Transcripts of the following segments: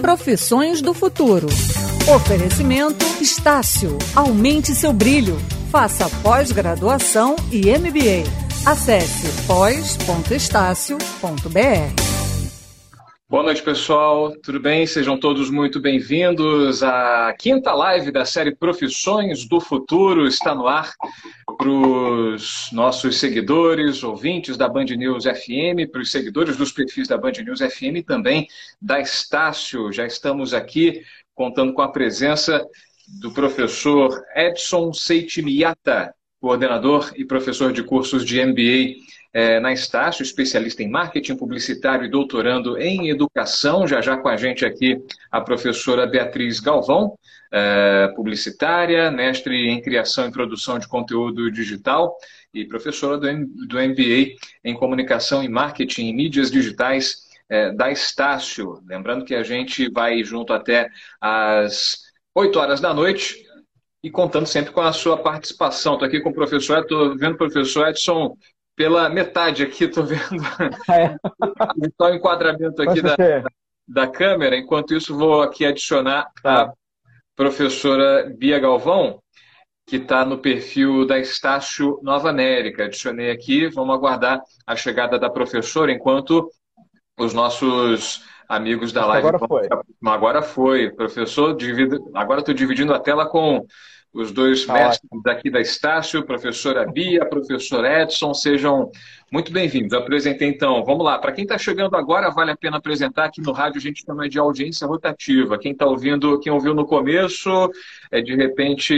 Profissões do futuro. Oferecimento Estácio. Aumente seu brilho. Faça pós-graduação e MBA. Acesse pós.estácio.br. Boa noite, pessoal. Tudo bem? Sejam todos muito bem-vindos. A quinta live da série Profissões do Futuro está no ar para os nossos seguidores, ouvintes da Band News FM, para os seguidores dos perfis da Band News FM e também da Estácio. Já estamos aqui contando com a presença do professor Edson Seitimiata, coordenador e professor de cursos de MBA é, na Estácio, especialista em marketing publicitário e doutorando em educação. Já já com a gente aqui a professora Beatriz Galvão, é, publicitária, mestre em criação e produção de conteúdo digital e professora do, do MBA em comunicação e marketing e mídias digitais é, da Estácio. Lembrando que a gente vai junto até às 8 horas da noite e contando sempre com a sua participação. Estou aqui com o professor, estou vendo o professor Edson pela metade aqui, estou vendo é. só o enquadramento aqui da, da câmera. Enquanto isso, vou aqui adicionar tá. a professora Bia Galvão, que está no perfil da Estácio Nova América. Adicionei aqui, vamos aguardar a chegada da professora, enquanto os nossos amigos da live. Agora foi. Agora foi. Professor, divido... agora estou dividindo a tela com os dois tá mestres daqui da Estácio, professora Bia, professor Edson, sejam muito bem-vindos. Apresentei então, vamos lá. Para quem está chegando agora, vale a pena apresentar aqui no rádio a gente chama de audiência rotativa. Quem está ouvindo, quem ouviu no começo, é, de repente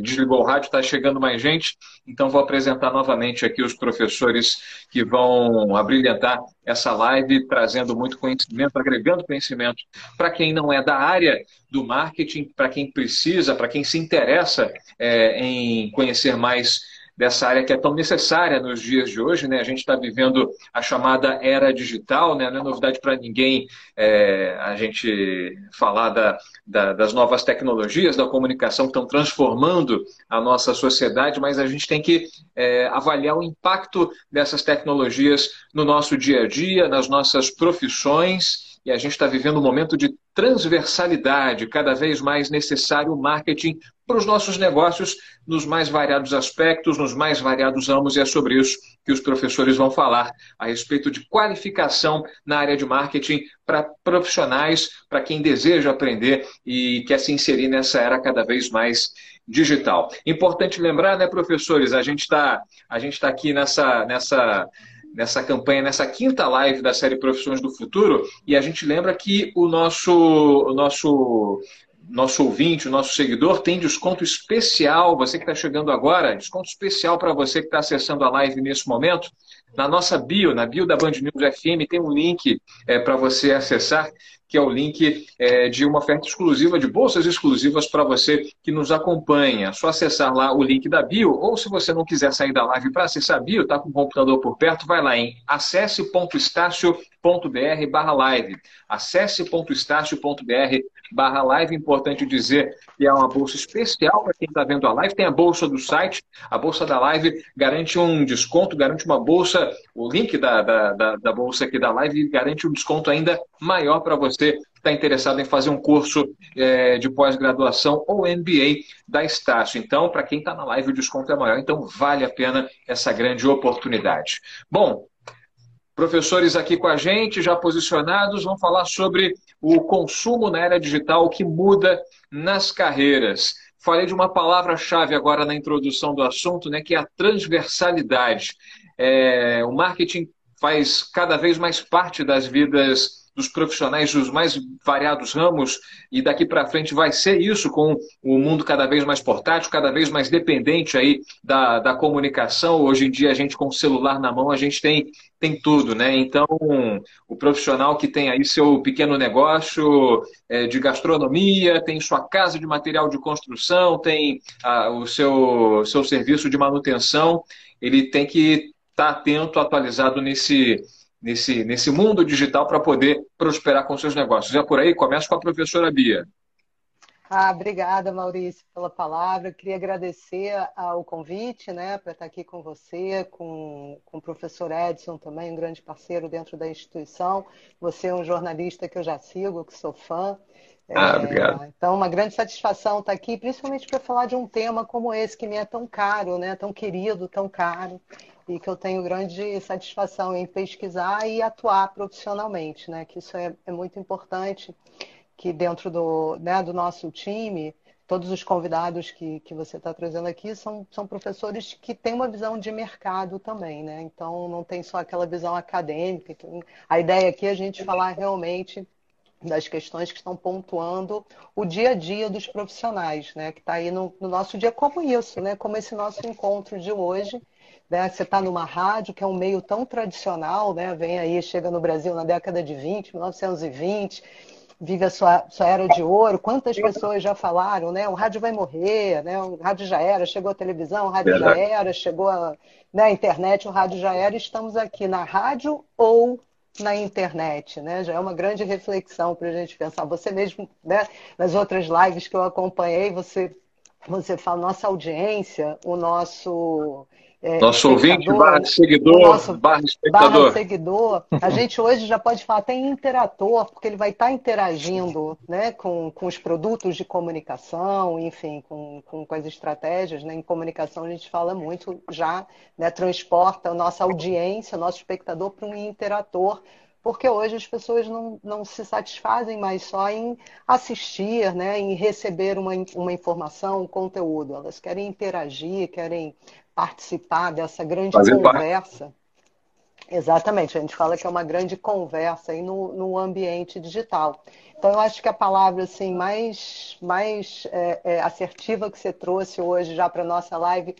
desligou o rádio, está chegando mais gente. Então vou apresentar novamente aqui os professores que vão abrilhantar essa live, trazendo muito conhecimento, agregando conhecimento para quem não é da área do marketing, para quem precisa, para quem se interessa é, em conhecer mais dessa área que é tão necessária nos dias de hoje. Né? A gente está vivendo a chamada era digital, né? não é novidade para ninguém é, a gente falar da, da, das novas tecnologias da comunicação que estão transformando a nossa sociedade, mas a gente tem que é, avaliar o impacto dessas tecnologias no nosso dia a dia, nas nossas profissões e a gente está vivendo um momento de transversalidade, cada vez mais necessário o marketing para os nossos negócios nos mais variados aspectos, nos mais variados ramos, e é sobre isso que os professores vão falar a respeito de qualificação na área de marketing para profissionais, para quem deseja aprender e quer se inserir nessa era cada vez mais digital. Importante lembrar, né, professores, a gente está tá aqui nessa, nessa nessa campanha, nessa quinta live da série Profissões do Futuro, e a gente lembra que o nosso, o nosso, nosso ouvinte, o nosso seguidor, tem desconto especial. Você que está chegando agora, desconto especial para você que está acessando a live nesse momento. Na nossa bio, na bio da Band News FM, tem um link é, para você acessar que é o link é, de uma oferta exclusiva, de bolsas exclusivas para você que nos acompanha. É só acessar lá o link da bio, ou se você não quiser sair da live para acessar a bio, está com o computador por perto, vai lá em acesse.estácio.br barra live. acesse.estácio.br barra live. Importante dizer que é uma bolsa especial para quem está vendo a live. Tem a bolsa do site, a bolsa da live garante um desconto, garante uma bolsa, o link da, da, da, da bolsa aqui da live garante um desconto ainda maior para você você está interessado em fazer um curso é, de pós-graduação ou MBA da Estácio. Então, para quem está na live, o desconto é maior, então vale a pena essa grande oportunidade. Bom, professores aqui com a gente, já posicionados, vão falar sobre o consumo na era digital, que muda nas carreiras. Falei de uma palavra-chave agora na introdução do assunto, né, que é a transversalidade. É, o marketing faz cada vez mais parte das vidas dos profissionais dos mais variados ramos, e daqui para frente vai ser isso, com o mundo cada vez mais portátil, cada vez mais dependente aí da, da comunicação. Hoje em dia, a gente com o celular na mão, a gente tem, tem tudo, né? Então, o profissional que tem aí seu pequeno negócio é, de gastronomia, tem sua casa de material de construção, tem a, o seu, seu serviço de manutenção, ele tem que estar tá atento, atualizado nesse nesse, nesse mundo digital para poder prosperar com seus negócios. É por aí? Começa com a professora Bia. Ah, obrigada, Maurício, pela palavra. Eu queria agradecer ao convite, né, para estar aqui com você, com, com o professor Edson também, um grande parceiro dentro da instituição. Você é um jornalista que eu já sigo, que sou fã. Ah, é, obrigado. Então, uma grande satisfação estar aqui, principalmente para falar de um tema como esse, que me é tão caro, né, tão querido, tão caro, e que eu tenho grande satisfação em pesquisar e atuar profissionalmente, né, que isso é, é muito importante que dentro do, né, do nosso time, todos os convidados que, que você está trazendo aqui são, são professores que têm uma visão de mercado também, né? Então não tem só aquela visão acadêmica. A ideia aqui é a gente falar realmente das questões que estão pontuando o dia a dia dos profissionais, né? Que está aí no, no, nosso dia como isso, né? Como esse nosso encontro de hoje. Né? Você está numa rádio que é um meio tão tradicional, né? Vem aí, chega no Brasil na década de 20, 1920 vive a sua, sua era de ouro. Quantas pessoas já falaram, né? O rádio vai morrer, né? O rádio já era, chegou a televisão, o rádio Verdade. já era, chegou a né, internet, o rádio já era. Estamos aqui na rádio ou na internet, né? Já é uma grande reflexão para a gente pensar. Você mesmo, né? Nas outras lives que eu acompanhei, você você fala nossa audiência, o nosso é, nosso ouvinte, barra seguidor, nosso, barra espectador. Barra seguidor. A gente hoje já pode falar até interator, porque ele vai estar interagindo né, com, com os produtos de comunicação, enfim, com, com, com as estratégias. Né? Em comunicação a gente fala muito já, né, transporta a nossa audiência, o nosso espectador para um interator porque hoje as pessoas não, não se satisfazem mais só em assistir, né, em receber uma, uma informação, um conteúdo. Elas querem interagir, querem participar dessa grande Fazer conversa. Parte. Exatamente, a gente fala que é uma grande conversa aí no, no ambiente digital. Então, eu acho que a palavra assim, mais, mais é, é, assertiva que você trouxe hoje já para a nossa live,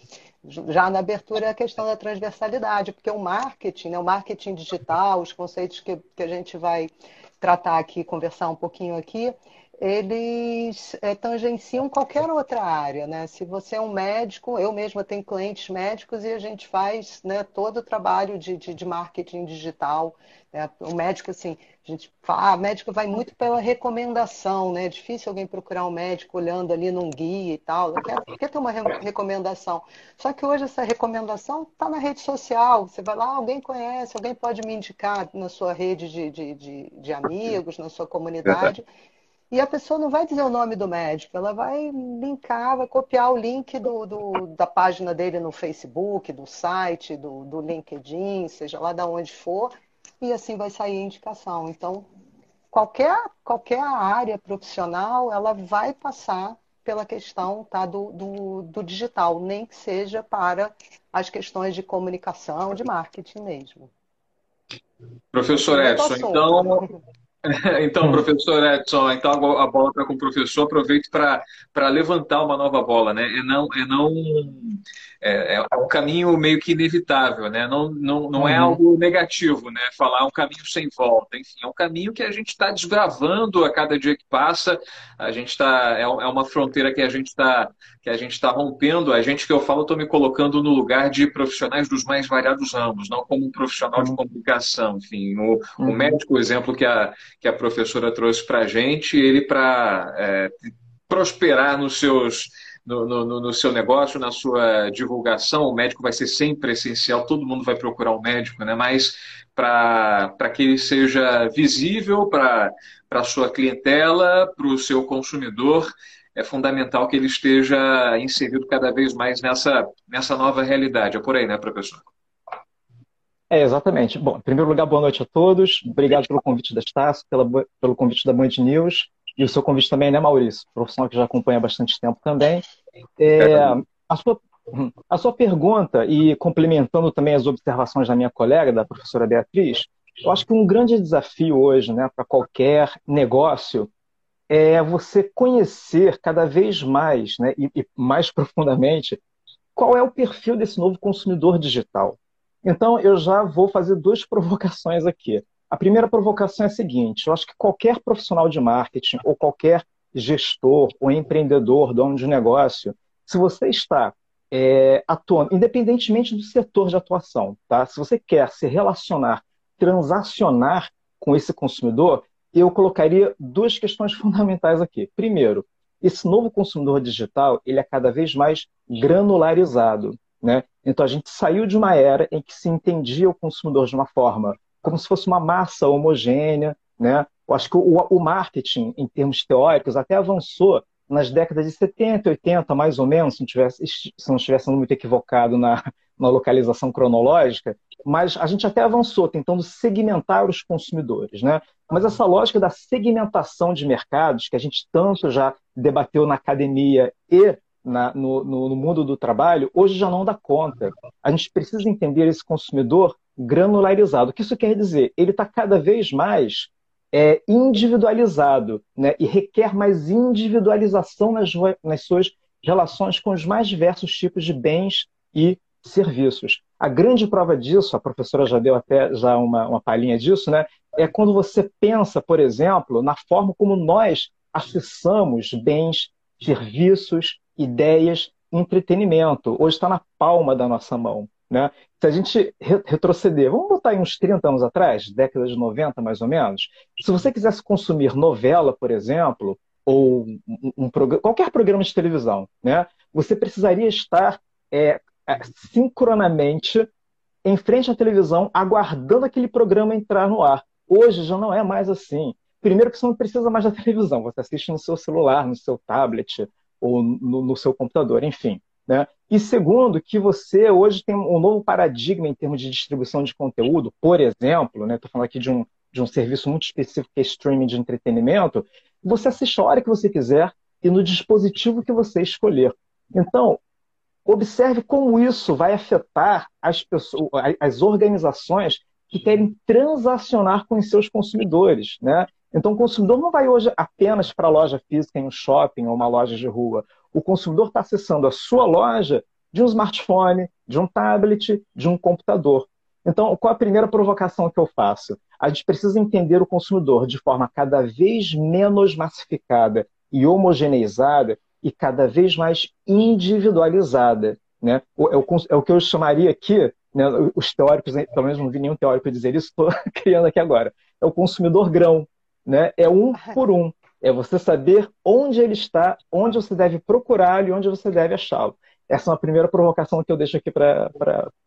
já na abertura, é a questão da transversalidade, porque o marketing, né, o marketing digital, os conceitos que, que a gente vai tratar aqui, conversar um pouquinho aqui, eles é, tangenciam qualquer outra área, né? Se você é um médico, eu mesma tenho clientes médicos e a gente faz né, todo o trabalho de, de, de marketing digital. Né? O médico, assim, a gente fala, ah, médico vai muito pela recomendação, né? É difícil alguém procurar um médico olhando ali num guia e tal. Quer ter uma re recomendação. Só que hoje essa recomendação está na rede social. Você vai lá, alguém conhece, alguém pode me indicar na sua rede de, de, de, de amigos, na sua comunidade. E a pessoa não vai dizer o nome do médico, ela vai linkar, vai copiar o link do, do da página dele no Facebook, do site, do, do LinkedIn, seja lá de onde for, e assim vai sair a indicação. Então, qualquer, qualquer área profissional, ela vai passar pela questão tá, do, do, do digital, nem que seja para as questões de comunicação, de marketing mesmo. Professor Edson, então, Então, hum. professor Edson, então a bola está com o professor. Aproveito para levantar uma nova bola, né? É não, é não é, é, um caminho meio que inevitável, né? Não, não, não é uhum. algo negativo, né? Falar um caminho sem volta. Enfim, é um caminho que a gente está desbravando a cada dia que passa. A gente está é, é uma fronteira que a gente está que a gente está rompendo. A gente que eu falo, estou me colocando no lugar de profissionais dos mais variados ramos, não como um profissional de uhum. comunicação. Enfim, o, uhum. o médico, o exemplo que a que a professora trouxe para a gente, ele para é, prosperar nos seus no, no, no, seu negócio, na sua divulgação, o médico vai ser sempre essencial, todo mundo vai procurar um médico, né? mas para que ele seja visível para a sua clientela, para o seu consumidor, é fundamental que ele esteja inserido cada vez mais nessa, nessa nova realidade. É por aí, né, professor? É, exatamente. Bom, em primeiro lugar, boa noite a todos. Obrigado pelo convite da Estácio, pela, pelo convite da Band News. E o seu convite também, né, Maurício? Profissional que já acompanha há bastante tempo também. É, a, sua, a sua pergunta, e complementando também as observações da minha colega, da professora Beatriz, eu acho que um grande desafio hoje, né, para qualquer negócio, é você conhecer cada vez mais, né, e, e mais profundamente, qual é o perfil desse novo consumidor digital. Então, eu já vou fazer duas provocações aqui. A primeira provocação é a seguinte: eu acho que qualquer profissional de marketing ou qualquer gestor ou empreendedor, dono de negócio, se você está é, atuando, independentemente do setor de atuação, tá? Se você quer se relacionar, transacionar com esse consumidor, eu colocaria duas questões fundamentais aqui. Primeiro, esse novo consumidor digital ele é cada vez mais granularizado. Né? Então a gente saiu de uma era em que se entendia o consumidor de uma forma como se fosse uma massa homogênea. Né? Eu acho que o, o marketing, em termos teóricos, até avançou nas décadas de 70, 80, mais ou menos, se não, tivesse, se não estivesse muito equivocado na, na localização cronológica, mas a gente até avançou tentando segmentar os consumidores. Né? Mas essa lógica da segmentação de mercados, que a gente tanto já debateu na academia e na, no, no, mundo do trabalho, hoje já não dá conta. A gente precisa entender esse consumidor granularizado. O que isso quer dizer? Ele está cada vez mais é, individualizado né? e requer mais individualização nas, nas suas relações com os mais diversos tipos de bens e serviços. A grande prova disso, a professora já deu até já uma, uma palhinha disso, né? é quando você pensa, por exemplo, na forma como nós acessamos bens, serviços, ideias, entretenimento. Hoje está na palma da nossa mão. Né? Se a gente retroceder, vamos botar aí uns 30 anos atrás, década de 90 mais ou menos, se você quisesse consumir novela, por exemplo, ou um, um, qualquer programa de televisão, né? você precisaria estar é, é, sincronamente em frente à televisão, aguardando aquele programa entrar no ar. Hoje já não é mais assim. Primeiro que você não precisa mais da televisão, você assiste no seu celular, no seu tablet ou no, no seu computador, enfim. Né? E segundo, que você hoje tem um novo paradigma em termos de distribuição de conteúdo, por exemplo, estou né? falando aqui de um, de um serviço muito específico que é streaming de entretenimento, você assiste a hora que você quiser e no dispositivo que você escolher. Então, observe como isso vai afetar as, pessoas, as organizações que querem transacionar com os seus consumidores. Né? Então, o consumidor não vai hoje apenas para a loja física em um shopping ou uma loja de rua. O consumidor está acessando a sua loja de um smartphone, de um tablet, de um computador. Então, qual a primeira provocação que eu faço? A gente precisa entender o consumidor de forma cada vez menos massificada e homogeneizada e cada vez mais individualizada. Né? É, o, é o que eu chamaria aqui, né, os teóricos, pelo menos não vi nenhum teórico dizer isso, estou criando aqui agora, é o consumidor grão. Né? É um por um. É você saber onde ele está, onde você deve procurá-lo e onde você deve achá-lo. Essa é uma primeira provocação que eu deixo aqui para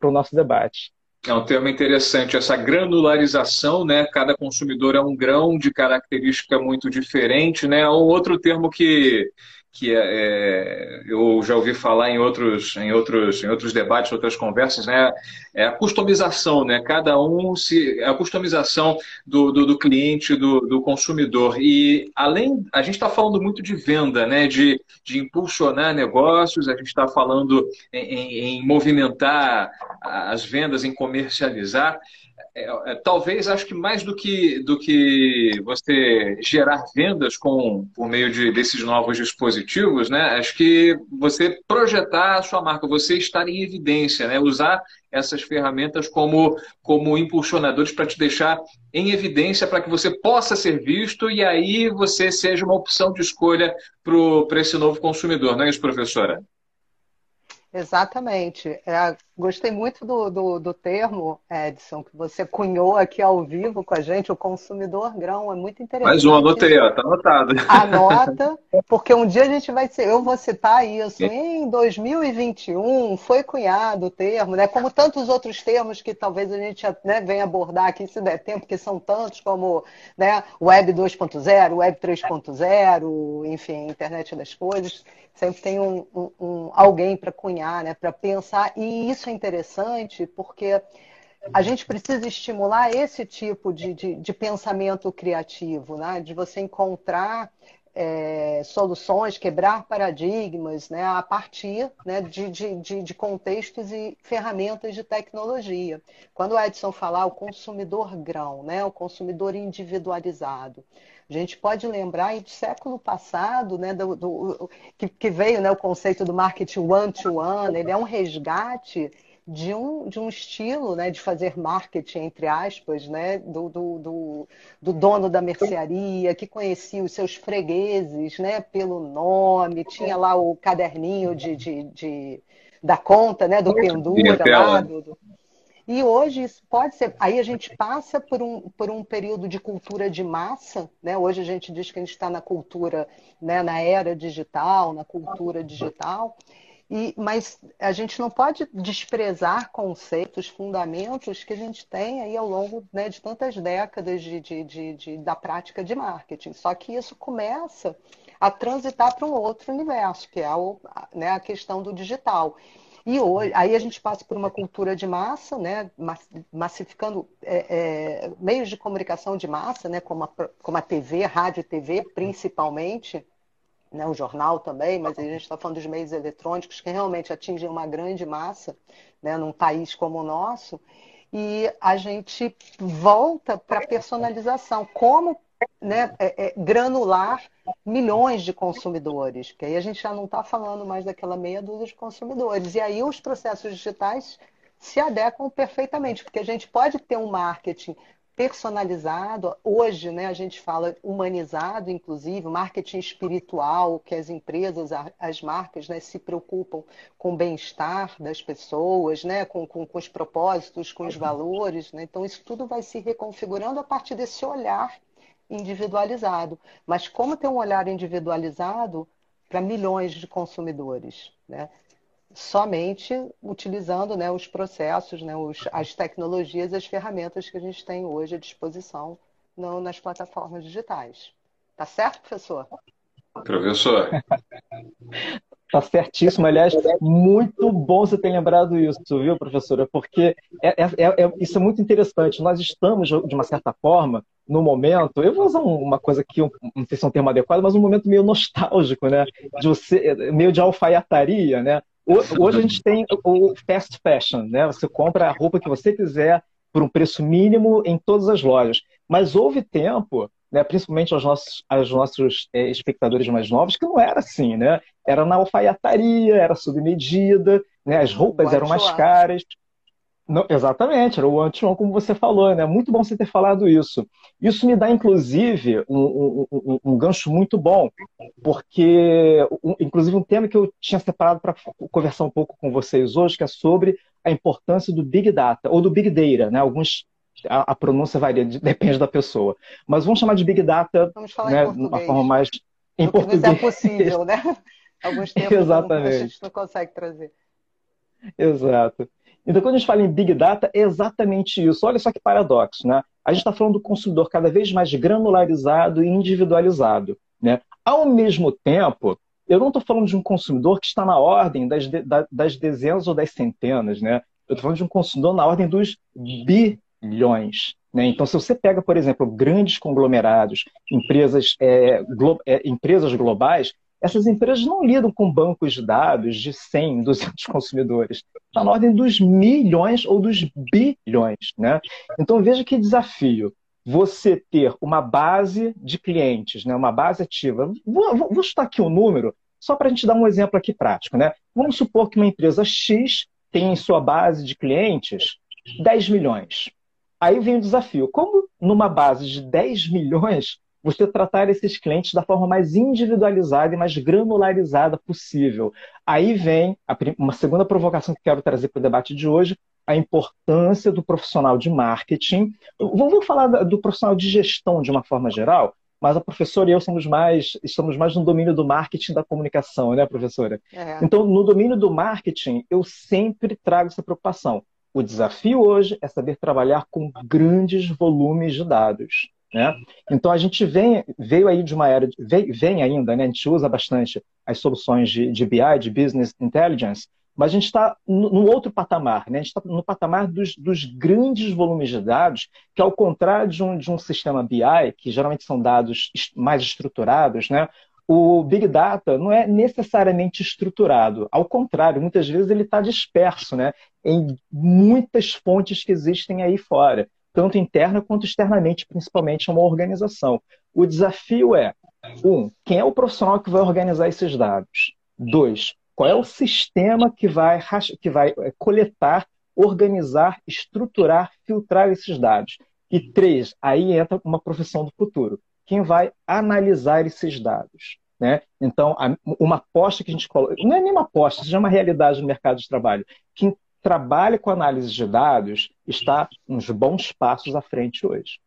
o nosso debate. É um tema interessante, essa granularização, né? Cada consumidor é um grão de característica muito diferente, né? Um outro termo que que é, é, eu já ouvi falar em outros, em outros, em outros debates, outras conversas, né? É a customização, né? Cada um se, é a customização do, do, do cliente, do, do, consumidor. E além, a gente está falando muito de venda, né? De, de impulsionar negócios, a gente está falando em, em movimentar as vendas, em comercializar. É, é, talvez acho que mais do que, do que você gerar vendas com, por meio de, desses novos dispositivos, né? Acho que você projetar a sua marca, você estar em evidência, né? Usar essas ferramentas como, como impulsionadores para te deixar em evidência para que você possa ser visto e aí você seja uma opção de escolha para esse novo consumidor, não é isso, professora? Exatamente. É, gostei muito do, do, do, termo, Edson, que você cunhou aqui ao vivo com a gente, o consumidor grão. É muito interessante. Mais um, anotei, ó, tá anotado. Anota, porque um dia a gente vai ser, eu vou citar isso. Em 2021 foi cunhado o termo, né? Como tantos outros termos que talvez a gente né, venha abordar aqui se der tempo, porque são tantos como né, Web 2.0, Web 3.0, enfim, internet das coisas sempre tem um, um, um alguém para cunhar, né, para pensar. E isso é interessante porque a gente precisa estimular esse tipo de, de, de pensamento criativo, né, de você encontrar é, soluções, quebrar paradigmas né, a partir né, de, de, de, contextos e ferramentas de tecnologia. Quando o Edson falar o consumidor grão, né, o consumidor individualizado, a gente pode lembrar do século passado, né, do, do que, que, veio né, o conceito do marketing one-to-one, ele é um resgate de um, de um estilo né, de fazer marketing, entre aspas, né, do, do, do, do, dono da mercearia, que conhecia os seus fregueses né, pelo nome, tinha lá o caderninho de, de, de da conta, né, do pendura lá, do, E hoje isso pode ser. Aí a gente passa por um, por um período de cultura de massa, né? Hoje a gente diz que a gente está na cultura, né, na era digital, na cultura digital. E, mas a gente não pode desprezar conceitos, fundamentos que a gente tem aí ao longo né, de tantas décadas de, de, de, de, da prática de marketing. Só que isso começa a transitar para um outro universo, que é o, né, a questão do digital. E hoje, aí a gente passa por uma cultura de massa, né, massificando é, é, meios de comunicação de massa, né, como, a, como a TV, rádio e TV, principalmente, né, o jornal também, mas a gente está falando dos meios eletrônicos que realmente atingem uma grande massa né, num país como o nosso. E a gente volta para a personalização. Como né, é, é, granular milhões de consumidores, que aí a gente já não está falando mais daquela meia dúzia de consumidores. E aí os processos digitais se adequam perfeitamente, porque a gente pode ter um marketing personalizado, hoje né, a gente fala humanizado, inclusive, marketing espiritual, que as empresas, as marcas né, se preocupam com o bem-estar das pessoas, né, com, com, com, os propósitos, com os valores. Né? Então, isso tudo vai se reconfigurando a partir desse olhar individualizado. Mas como ter um olhar individualizado para milhões de consumidores? Né? Somente utilizando né, os processos, né, os, as tecnologias, as ferramentas que a gente tem hoje à disposição no, nas plataformas digitais. Tá certo, professor? Professor. Tá certíssimo. Aliás, muito bom você ter lembrado isso, viu, professora? Porque é, é, é, é, isso é muito interessante. Nós estamos, de uma certa forma, no momento, eu vou usar uma coisa aqui, não sei se é um termo adequado, mas um momento meio nostálgico, né? De você, meio de alfaiataria, né? Hoje a gente tem o fast fashion, né? Você compra a roupa que você quiser por um preço mínimo em todas as lojas. Mas houve tempo né, principalmente aos nossos, aos nossos é, espectadores mais novos, que não era assim, né? Era na alfaiataria, era sob medida, né? as roupas eram mais caras. Não, exatamente, era o anti como você falou, né? Muito bom você ter falado isso. Isso me dá, inclusive, um, um, um gancho muito bom, porque, um, inclusive, um tema que eu tinha separado para conversar um pouco com vocês hoje, que é sobre a importância do Big Data, ou do Big Data, né? Alguns a, a, pronúncia varia, depende da pessoa. Mas vamos chamar de Big Data vamos falar né, uma forma mais em Do português. é possível, né? Alguns tempos Exatamente. a gente não consegue trazer. Exato. Então, quando a gente fala em Big Data, é exatamente isso. Olha só que paradoxo, né? A gente está falando do consumidor cada vez mais granularizado e individualizado. Né? Ao mesmo tempo, eu não estou falando de um consumidor que está na ordem das, de, das dezenas ou das centenas, né? Eu estou falando de um consumidor na ordem dos bi milhões. Né? Então, se você pega, por exemplo, grandes conglomerados, empresas, é, glo é, empresas globais, essas empresas não lidam com bancos de dados de 100, 200 consumidores. Está na ordem dos milhões ou dos bilhões. Né? Então, veja que desafio você ter uma base de clientes, né? uma base ativa. Vou, vou, vou chutar aqui um número, só para a gente dar um exemplo aqui prático. Né? Vamos supor que uma empresa X tem em sua base de clientes 10 milhões. Aí vem o desafio: como numa base de 10 milhões, você tratar esses clientes da forma mais individualizada e mais granularizada possível? Aí vem uma segunda provocação que quero trazer para o debate de hoje, a importância do profissional de marketing. Vamos falar do profissional de gestão de uma forma geral, mas a professora e eu somos mais, estamos mais no domínio do marketing da comunicação, né, professora? É. Então, no domínio do marketing, eu sempre trago essa preocupação. O desafio hoje é saber trabalhar com grandes volumes de dados. Né? Então a gente vem, veio aí de uma era, vem, ainda, né? a gente usa bastante as soluções de, de BI, de Business Intelligence, mas a gente está no outro patamar, né? a gente está no patamar dos, dos, grandes volumes de dados, que ao contrário de um, de um sistema BI, que geralmente são dados mais estruturados, né? o Big Data não é necessariamente estruturado. Ao contrário, muitas vezes ele está disperso né, em muitas fontes que existem aí fora, tanto interna quanto externamente, principalmente uma organização. O desafio é, um, quem é o profissional que vai organizar esses dados? Dois, qual é o sistema que vai, que vai é, coletar, organizar, estruturar, filtrar esses dados? E três, aí entra uma profissão do futuro quem vai analisar esses dados. Né? Então, uma aposta que a gente coloca, não é nem uma aposta, seja uma realidade no mercado de trabalho. Quem trabalha com análise de dados está uns bons passos à frente hoje.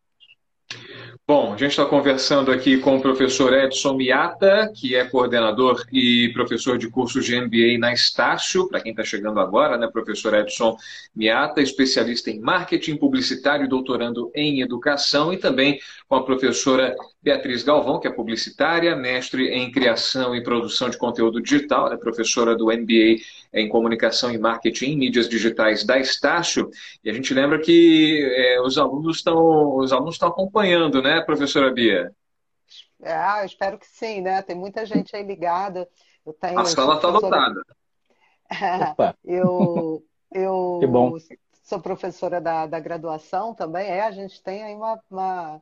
Bom, a gente está conversando aqui com o professor Edson Miata, que é coordenador e professor de cursos de MBA na Estácio, para quem está chegando agora, né, professor Edson Miata, especialista em marketing publicitário, doutorando em educação, e também com a professora Beatriz Galvão, que é publicitária, mestre em criação e produção de conteúdo digital, é professora do MBA em comunicação e marketing em mídias digitais da Estácio. E a gente lembra que é, os alunos estão os alunos estão acompanhando, né, professora Bia? Ah, eu espero que sim, né? Tem muita gente aí ligada. Eu tenho, a sala está lotada. eu eu sou professora da, da graduação também. É, a gente tem aí uma, uma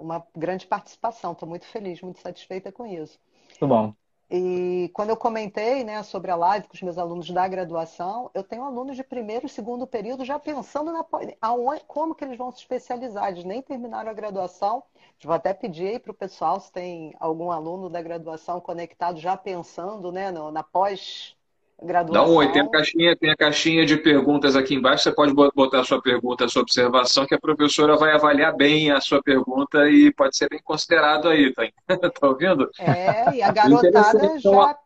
uma grande participação. Estou muito feliz, muito satisfeita com isso. Muito bom. E quando eu comentei né, sobre a live com os meus alunos da graduação, eu tenho alunos de primeiro e segundo período já pensando na aonde, como que eles vão se especializar. Eles nem terminaram a graduação. Vou até pedir para o pessoal se tem algum aluno da graduação conectado já pensando né, no, na pós Graduação. Dá um oi, tem a, caixinha, tem a caixinha de perguntas aqui embaixo. Você pode botar a sua pergunta, a sua observação, que a professora vai avaliar bem a sua pergunta e pode ser bem considerado aí, tá, tá ouvindo? É, e a garotada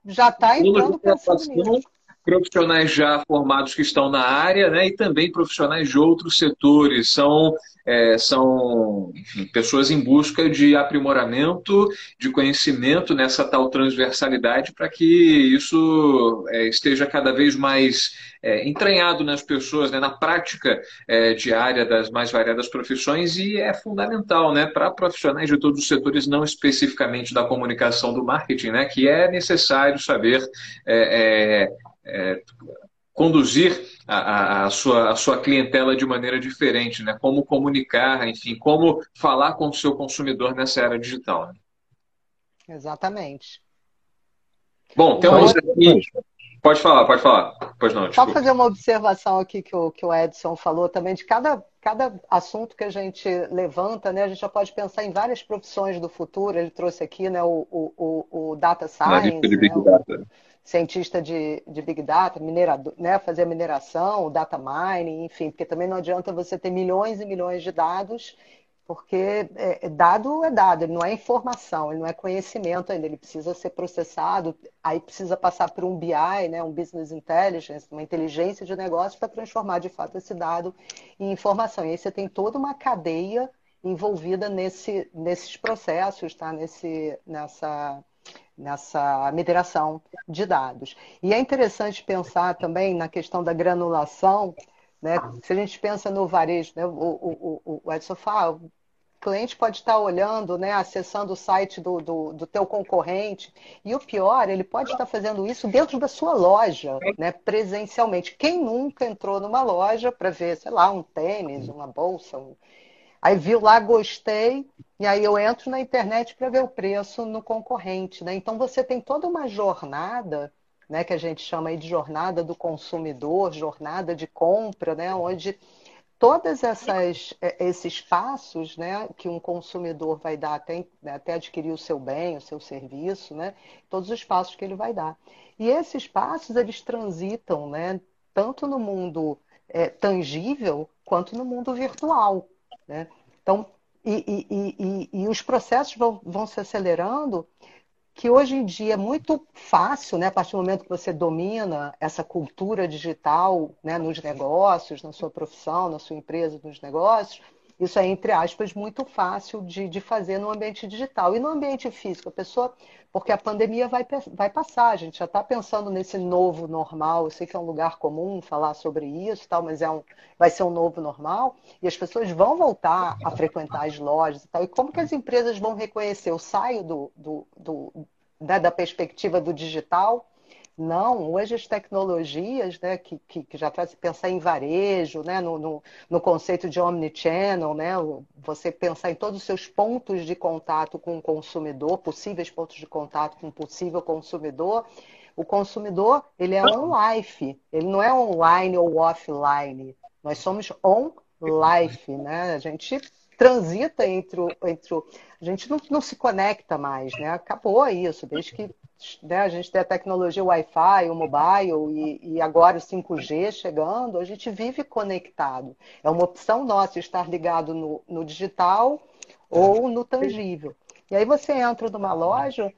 já está entrando pensando nisso profissionais já formados que estão na área, né, e também profissionais de outros setores. São, é, são enfim, pessoas em busca de aprimoramento, de conhecimento nessa tal transversalidade, para que isso é, esteja cada vez mais é, entranhado nas pessoas, né, na prática é, diária das mais variadas profissões, e é fundamental né, para profissionais de todos os setores, não especificamente da comunicação do marketing, né, que é necessário saber é, conduzir a, a, sua, a sua clientela de maneira diferente, né? Como comunicar, enfim, como falar com o seu consumidor nessa era digital. Né? Exatamente. Bom, temos então, aqui. Pode falar, pode falar. Pois não. Desculpa. Só fazer uma observação aqui que o, que o Edson falou também, de cada, cada assunto que a gente levanta, né? A gente já pode pensar em várias profissões do futuro. Ele trouxe aqui né, o, o, o Data Science. De Big né, Data. O, cientista de, de Big Data, minerador, né, fazer a mineração, data mining, enfim, porque também não adianta você ter milhões e milhões de dados, porque é, é, dado é dado, ele não é informação, ele não é conhecimento ainda, ele precisa ser processado, aí precisa passar por um BI, né, um Business Intelligence, uma inteligência de negócio para transformar de fato esse dado em informação. E aí você tem toda uma cadeia envolvida nesse, nesses processos, tá? Nesse, nessa nessa mineração de dados. E é interessante pensar também na questão da granulação, né? se a gente pensa no varejo, né? o, o, o Edson fala, o cliente pode estar olhando, né? acessando o site do, do, do teu concorrente, e o pior, ele pode estar fazendo isso dentro da sua loja, né? presencialmente. Quem nunca entrou numa loja para ver, sei lá, um tênis, uma bolsa, um Aí viu lá, gostei, e aí eu entro na internet para ver o preço no concorrente. Né? Então você tem toda uma jornada, né, que a gente chama aí de jornada do consumidor, jornada de compra, né, onde todas essas é, esses passos né, que um consumidor vai dar até, até adquirir o seu bem, o seu serviço, né, todos os passos que ele vai dar. E esses passos eles transitam né, tanto no mundo é, tangível quanto no mundo virtual. Né? Então, e, e, e, e, os processos vão, vão se acelerando, que hoje em dia é muito fácil, né, a partir do momento que você domina essa cultura digital né, nos negócios, na sua profissão, na sua empresa, nos negócios, isso é, entre aspas, muito fácil de, de fazer no ambiente digital. E no ambiente físico, a pessoa, porque a pandemia vai, vai passar, a gente já está pensando nesse novo normal. Eu sei que é um lugar comum falar sobre isso, tal, mas é um, vai ser um novo normal. E as pessoas vão voltar a frequentar as lojas e tal. E como que as empresas vão reconhecer? Eu saio do, do, do da, da perspectiva do digital não, hoje as tecnologias, né, que, que, que já traz pensar em varejo, né, no, no, no, conceito de omnichannel, né, você pensar em todos os seus pontos de contato com o consumidor, possíveis pontos de contato com o possível consumidor. O consumidor, ele é on-life, ele não é online ou offline. Nós somos on-life, né? A gente transita entre o. Entre o a gente não, não se conecta mais, né? Acabou isso, desde que né, a gente tem a tecnologia Wi-Fi, o mobile e, e, agora o 5G chegando, a gente vive conectado. É uma opção nossa estar ligado no, no digital ou no tangível. E aí você entra numa loja,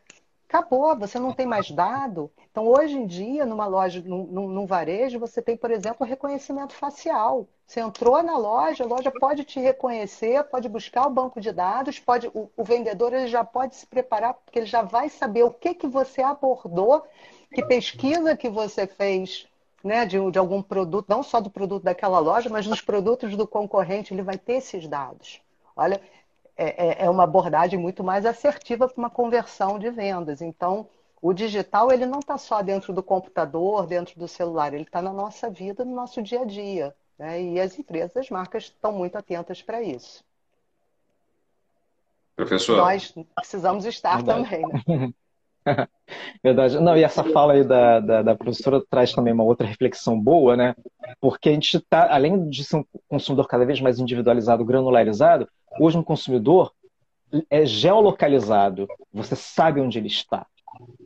acabou, você não tem mais dado. Então, hoje em dia, numa loja, num, num, varejo, você tem, por exemplo, reconhecimento facial. Você entrou na loja, a loja pode te reconhecer, pode buscar o banco de dados, pode, o, o vendedor ele já pode se preparar, porque ele já vai saber o que, que você abordou, que pesquisa que você fez né, de, de algum produto, não só do produto daquela loja, mas dos produtos do concorrente, ele vai ter esses dados. Olha, é, é, é uma abordagem muito mais assertiva para uma conversão de vendas. Então, o digital ele não está só dentro do computador, dentro do celular, ele está na nossa vida, no nosso dia a dia. Né? E as empresas, as marcas estão muito atentas para isso. Professor. Nós precisamos estar Verdade. também. Né? Verdade. Não, e essa fala aí da, da, da, professora traz também uma outra reflexão boa, né? Porque a gente está, além de ser um consumidor cada vez mais individualizado, granularizado, hoje um consumidor é geolocalizado. Você sabe onde ele está.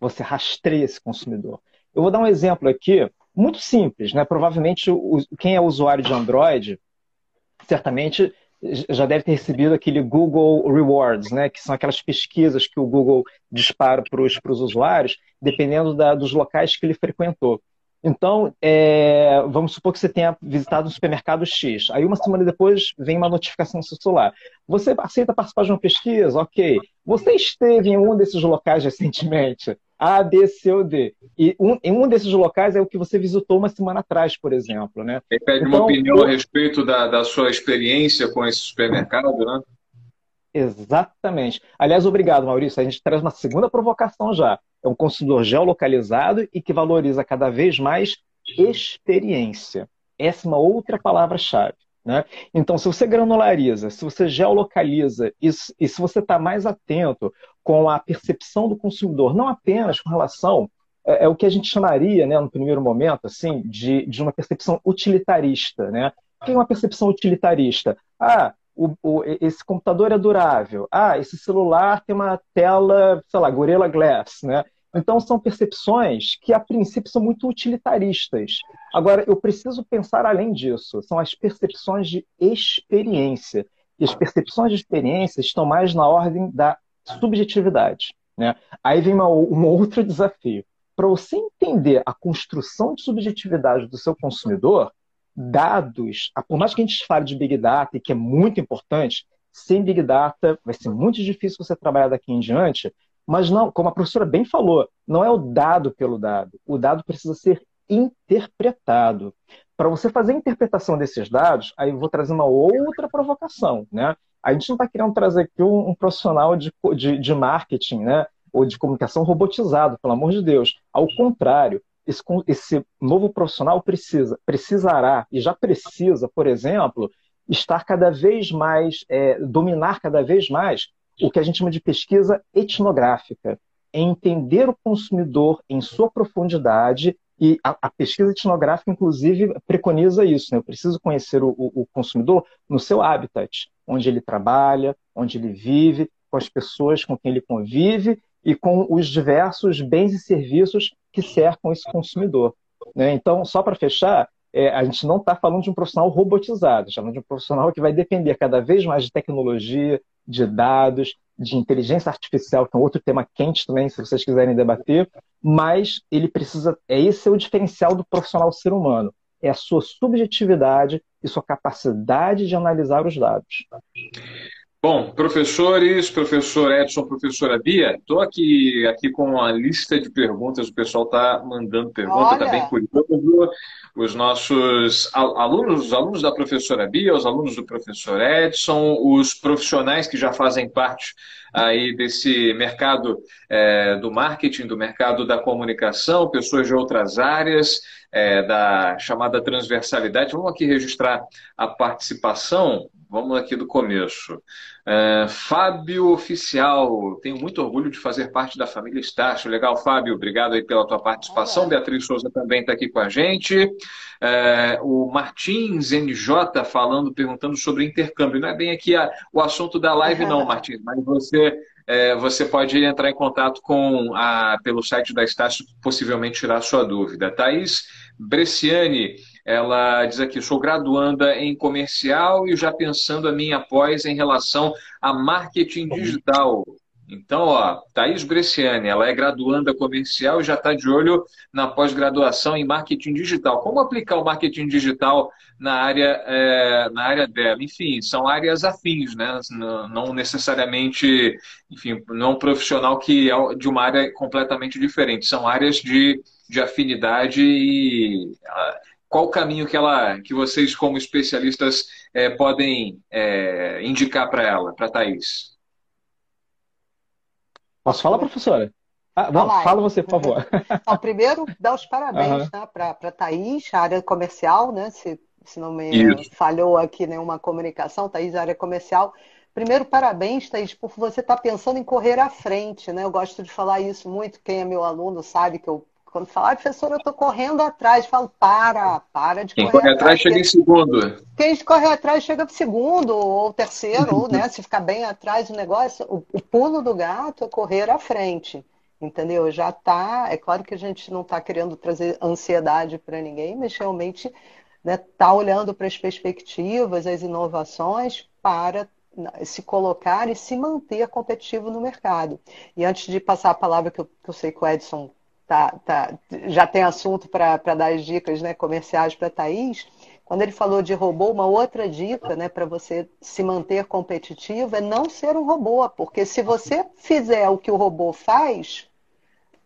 Você rastreia esse consumidor. Eu vou dar um exemplo aqui, muito simples, né? Provavelmente quem é usuário de Android, certamente já deve ter recebido aquele Google Rewards, né? Que são aquelas pesquisas que o Google dispara para os usuários, dependendo da, dos locais que ele frequentou. Então, é, vamos supor que você tenha visitado um supermercado X. Aí, uma semana depois, vem uma notificação no seu celular. Você aceita participar de uma pesquisa? Ok. Você esteve em um desses locais recentemente? A, B, C ou D. E um, em um desses locais é o que você visitou uma semana atrás, por exemplo. Né? Ele pede então, uma opinião eu... a respeito da, da sua experiência com esse supermercado, né? Exatamente. Aliás, obrigado, Maurício. A gente traz uma segunda provocação já é um consumidor geolocalizado e que valoriza cada vez mais experiência. Essa é uma outra palavra-chave. Né? Então, se você granulariza, se você geolocaliza e, e se você está mais atento com a percepção do consumidor, não apenas com relação é, é, o que a gente chamaria, né, no primeiro momento, assim, de, de uma percepção utilitarista. Né? É uma percepção utilitarista? Ah, o, o, esse computador é durável. Ah, esse celular tem uma tela, sei lá, Gorilla Glass, né? Então são percepções que a princípio são muito utilitaristas. Agora eu preciso pensar além disso. São as percepções de experiência. E as percepções de experiência estão mais na ordem da subjetividade. Né? Aí vem uma, um outro desafio. Para você entender a construção de subjetividade do seu consumidor, dados, por mais que a gente fale de Big Data, e que é muito importante, sem Big Data vai ser muito difícil você trabalhar daqui em diante, mas não, como a professora bem falou, não é o dado pelo dado. O dado precisa ser interpretado. Para você fazer a interpretação desses dados, aí eu vou trazer uma outra provocação, né? A gente não está querendo trazer aqui um, um profissional de, de, de marketing, né? Ou de comunicação robotizado, pelo amor de Deus. Ao contrário, esse, esse novo profissional precisa, precisará e já precisa, por exemplo, estar cada vez mais, é, dominar cada vez mais o que a gente chama de pesquisa etnográfica, é entender o consumidor em sua profundidade e a, a pesquisa etnográfica, inclusive, preconiza isso. Né? Eu preciso conhecer o, o, o consumidor no seu habitat, onde ele trabalha, onde ele vive, com as pessoas com quem ele convive e com os diversos bens e serviços que cercam esse consumidor. Né? Então, só para fechar, é, a gente não está falando de um profissional robotizado, estamos falando de um profissional que vai depender cada vez mais de tecnologia, de dados, de inteligência artificial, que é um outro tema quente também, se vocês quiserem debater, mas ele precisa. É esse é o diferencial do profissional ser humano. É a sua subjetividade e sua capacidade de analisar os dados. Bom, professores, professor Edson, professora Bia, estou aqui, aqui com uma lista de perguntas, o pessoal está mandando pergunta, está bem curioso. Os nossos alunos, os alunos da professora Bia, os alunos do professor Edson, os profissionais que já fazem parte aí desse mercado é, do marketing, do mercado da comunicação, pessoas de outras áreas, é, da chamada transversalidade. Vamos aqui registrar a participação, vamos aqui do começo. É, Fábio Oficial, tenho muito orgulho de fazer parte da família Estácio. Legal, Fábio, obrigado aí pela tua participação. Beatriz Souza também está aqui com a gente. É, o Martins NJ falando, perguntando sobre intercâmbio. Não é bem aqui a, o assunto da live, não, Martins, mas você é, você pode entrar em contato com a, pelo site da Estácio, possivelmente tirar sua dúvida. Thaís Bresciani, ela diz aqui: sou graduanda em comercial e já pensando a minha pós em relação a marketing digital. Então, ó, Thaís Bresciani, ela é graduanda comercial e já está de olho na pós-graduação em marketing digital. Como aplicar o marketing digital na área, é, na área dela? Enfim, são áreas afins, né? Não necessariamente, enfim, não profissional que é de uma área completamente diferente. São áreas de, de afinidade e qual o caminho que ela, que vocês como especialistas é, podem é, indicar para ela, para Thaís? Posso falar, professora? Ah, não, fala você, por favor. Então, primeiro, dar os parabéns uhum. né, para a Thaís, a área comercial, né? Se, se não me Isso. falhou aqui nenhuma comunicação, Thaís, área comercial. Primeiro, parabéns, Thaís, por você estar tá pensando em correr à frente, né? Eu gosto de falar isso muito, quem é meu aluno sabe que eu quando fala, ah, professor, eu estou correndo atrás, eu falo, para, para de Quem correr. Quem corre atrás, chega em segundo. Quem corre atrás chega em segundo, ou terceiro, ou né, se ficar bem atrás do negócio, o, o pulo do gato é correr à frente. Entendeu? Já está. É claro que a gente não está querendo trazer ansiedade para ninguém, mas realmente está né, tá olhando para as perspectivas, as inovações para se colocar e se manter competitivo no mercado. E antes de passar a palavra, que eu, que eu sei que o Edson tá, tá, já tem assunto para dar as dicas né, comerciais para Thaís, quando ele falou de robô, uma outra dica né, para você se manter competitivo é não ser um robô, porque se você fizer o que o robô faz,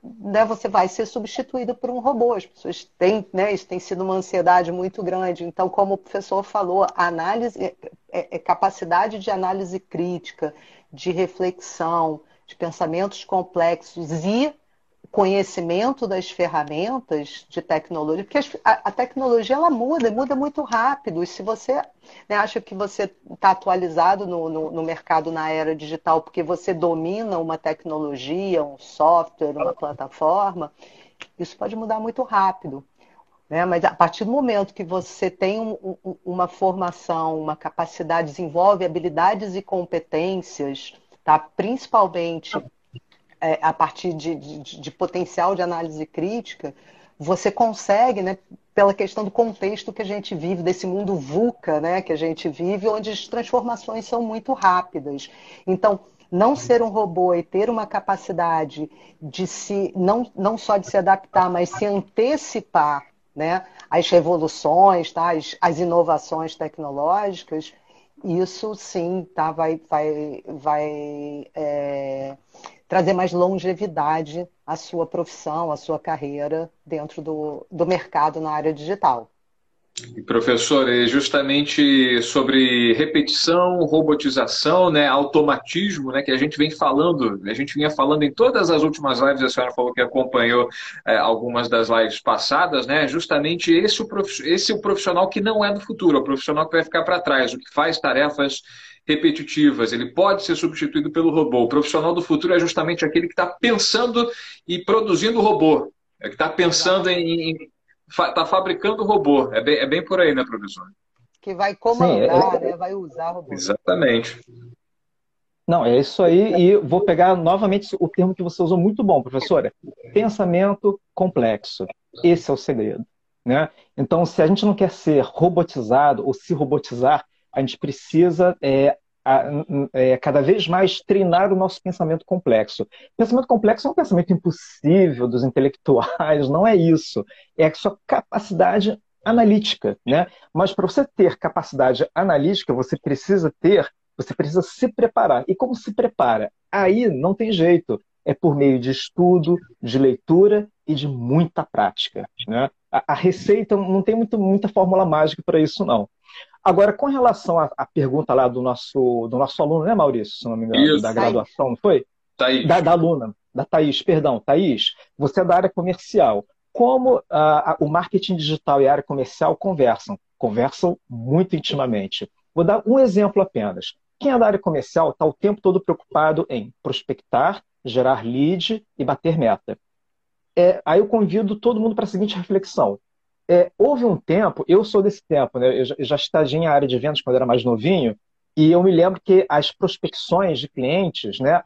né, você vai ser substituído por um robô. As pessoas têm, né, isso tem sido uma ansiedade muito grande. Então, como o professor falou, análise, é, é, é capacidade de análise crítica, de reflexão, de pensamentos complexos e conhecimento das ferramentas de tecnologia, porque a, a tecnologia ela muda, muda muito rápido. E se você né, acha que você está atualizado no, no, no, mercado na era digital porque você domina uma tecnologia, um software, uma plataforma, isso pode mudar muito rápido. Né? Mas a partir do momento que você tem um, um, uma formação, uma capacidade, desenvolve habilidades e competências, tá? principalmente é, a partir de, de, de, potencial de análise crítica, você consegue, né, pela questão do contexto que a gente vive, desse mundo VUCA né, que a gente vive, onde as transformações são muito rápidas. Então, não ser um robô e ter uma capacidade de se, não, não só de se adaptar, mas se antecipar né, às revoluções, tá, às, às inovações tecnológicas, isso sim tá, vai, vai, vai é, trazer mais longevidade à sua profissão, à sua carreira dentro do, do mercado na área digital. Professor, é justamente sobre repetição, robotização, né, automatismo, né, que a gente vem falando, a gente vinha falando em todas as últimas lives, a senhora falou que acompanhou é, algumas das lives passadas, né, justamente esse o, esse o profissional que não é do futuro, é o profissional que vai ficar para trás, o que faz tarefas repetitivas, ele pode ser substituído pelo robô. O profissional do futuro é justamente aquele que está pensando e produzindo o robô, é que está pensando em. está fabricando o robô. É bem, é bem por aí, né, professor? Que vai comandar, Sim, é... né? vai usar o robô. Exatamente. Não, é isso aí. E vou pegar novamente o termo que você usou muito bom, professora. Pensamento complexo. Esse é o segredo. Né? Então, se a gente não quer ser robotizado ou se robotizar, a gente precisa é, a, é, cada vez mais treinar o nosso pensamento complexo. Pensamento complexo é um pensamento impossível dos intelectuais, não é isso. É a sua capacidade analítica, né? Mas para você ter capacidade analítica, você precisa ter, você precisa se preparar. E como se prepara? Aí não tem jeito. É por meio de estudo, de leitura e de muita prática. Né? A, a receita não tem muito, muita fórmula mágica para isso, não. Agora, com relação à, à, pergunta lá do nosso, do nosso aluno, né, Maurício, se não me engano, Isso. da graduação, não foi? Thaís. Da, da aluna, da Thaís, perdão. Thaís, você é da área comercial. Como uh, o marketing digital e a área comercial conversam? Conversam muito intimamente. Vou dar um exemplo apenas. quem é da área comercial está o tempo todo preocupado em prospectar, gerar lead e bater meta. É, aí eu convido todo mundo para a seguinte reflexão. É, houve um tempo, eu sou desse tempo, né? eu, já, eu estagiei em área de vendas quando era mais novinho, e eu me lembro que as prospecções de clientes, né,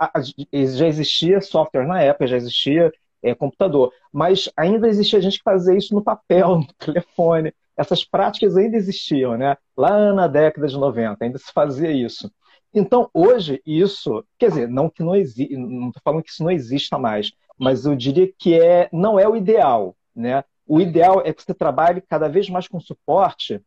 já existia software na época, já existia é, computador, mas ainda existia gente que fazia isso no papel, no telefone. Essas práticas ainda existiam, né? Lá na década de 90, ainda se fazia isso. Então, hoje, isso, quer dizer, não que não existe, não estou falando que isso não exista mais, mas eu diria que é, não é o ideal, né? O ideal é que você trabalhe cada vez mais com suporte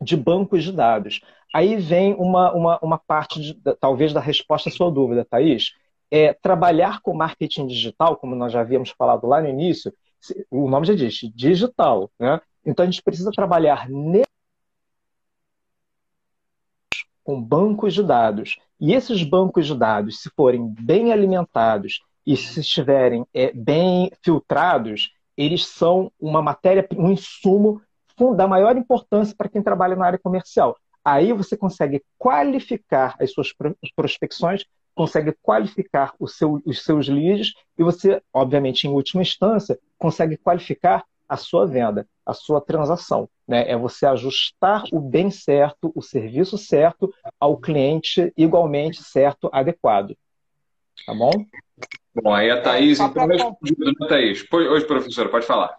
de bancos de dados. Aí vem uma, uma, uma parte, de, talvez, da resposta à sua dúvida, Thaís. É, trabalhar com marketing digital, como nós já havíamos falado lá no início, o nome já diz, digital. Né? Então, a gente precisa trabalhar com bancos de dados. E esses bancos de dados, se forem bem alimentados e se estiverem é, bem filtrados, eles são uma matéria, um insumo da maior importância para quem trabalha na área comercial. Aí você consegue qualificar as suas prospecções, consegue qualificar seu, os seus leads e você, obviamente, em última instância, consegue qualificar a sua venda, a sua transação. Né? É você ajustar o bem certo, o serviço certo ao cliente igualmente certo, adequado. Tá bom? Bom, aí a Thaís, é, então, respondendo, né, Thaís? Hoje, professora, pode falar.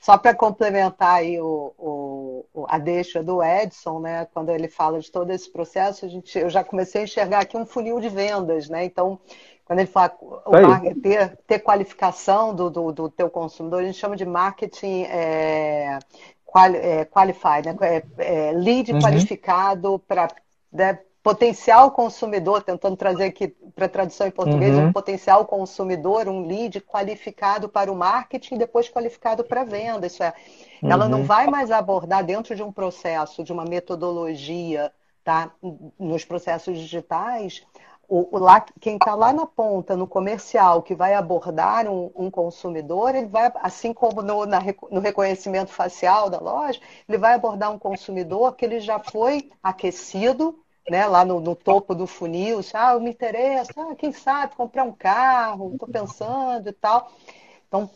Só para complementar aí o, o, a deixa do Edson, né, quando ele fala de todo esse processo, a gente, eu já comecei a enxergar aqui um funil de vendas, né? Então, quando ele fala o ter, ter qualificação do, do, do, teu consumidor, a gente chama de marketing é, quali, é, qualified, né? É, é lead uhum. qualificado para né, potencial consumidor, tentando trazer aqui para tradução em português, uhum. um potencial consumidor, um lead qualificado para o marketing, depois qualificado para a venda. Isso é, uhum. ela não uhum. vai mais abordar dentro de um processo, de uma metodologia, tá? Nos processos digitais, o, o lá, quem está lá na ponta, no comercial, que vai abordar um, um consumidor, ele vai, assim como no, na, no reconhecimento facial da loja, ele vai abordar um consumidor que ele já foi aquecido né, lá no, no, topo do funil, ah, eu me interesso, ah, quem sabe comprar um carro, estou pensando e tal. Então,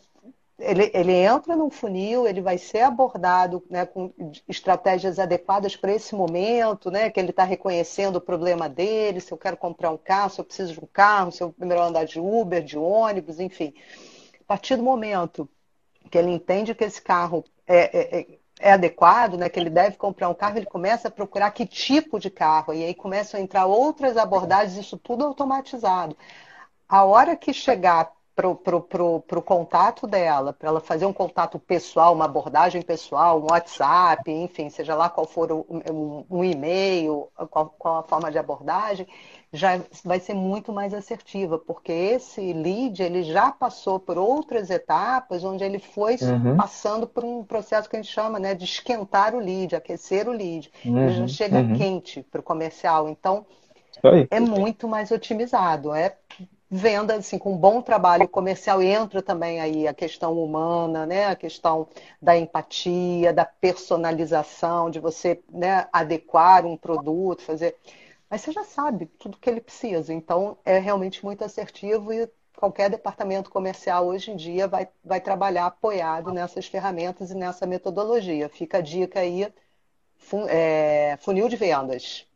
ele, ele entra no funil, ele vai ser abordado né, com estratégias adequadas para esse momento, né, que ele está reconhecendo o problema dele, se eu quero comprar um carro, se eu preciso de um carro, se eu primeiro andar de Uber, de ônibus, enfim. A partir do momento que ele entende que esse carro é, é, é é adequado, né, que ele deve comprar um carro, ele começa a procurar que tipo de carro, e aí começam a entrar outras abordagens, isso tudo automatizado. A hora que chegar para o contato dela, para ela fazer um contato pessoal, uma abordagem pessoal, um WhatsApp, enfim, seja lá qual for o, um, um e-mail, qual, qual a forma de abordagem, já vai ser muito mais assertiva, porque esse lead ele já passou por outras etapas onde ele foi uhum. passando por um processo que a gente chama né, de esquentar o lead, aquecer o lead. Uhum. Ele já chega uhum. quente para o comercial. Então, é muito mais otimizado. É venda assim com um bom trabalho comercial entra também aí a questão humana né a questão da empatia da personalização de você né, adequar um produto fazer mas você já sabe tudo que ele precisa. Então, é realmente muito assertivo e qualquer departamento comercial hoje em dia vai, vai trabalhar apoiado nessas ferramentas e nessa metodologia. Fica a dica aí, fun, é, funil de vendas.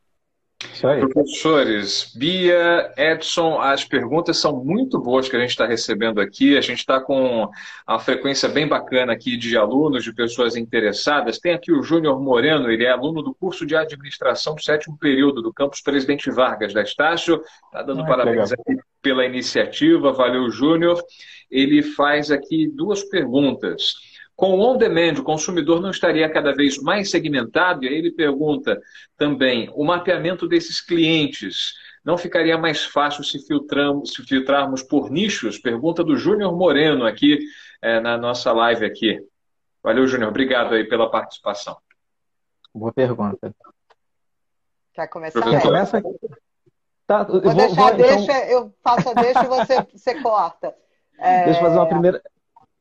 Professores, Bia, Edson, as perguntas são muito boas que a gente está recebendo aqui. A gente está com a frequência bem bacana aqui de alunos, de pessoas interessadas. Tem aqui o Júnior Moreno, ele é aluno do curso de administração do sétimo período do campus Presidente Vargas da Estácio. Está dando ah, parabéns aqui pela iniciativa. Valeu, Júnior. Ele faz aqui duas perguntas. Com o on-demand, o consumidor não estaria cada vez mais segmentado? E aí ele pergunta também: o mapeamento desses clientes não ficaria mais fácil se, filtramos, se filtrarmos por nichos? Pergunta do Júnior Moreno aqui é, na nossa live aqui. Valeu, Júnior. Obrigado aí pela participação. Boa pergunta. Quer começar? Quem começa? Tá, eu vou, deixar, vou, deixa, então... eu faço a deixa e você, você corta. É... Deixa eu fazer uma primeira.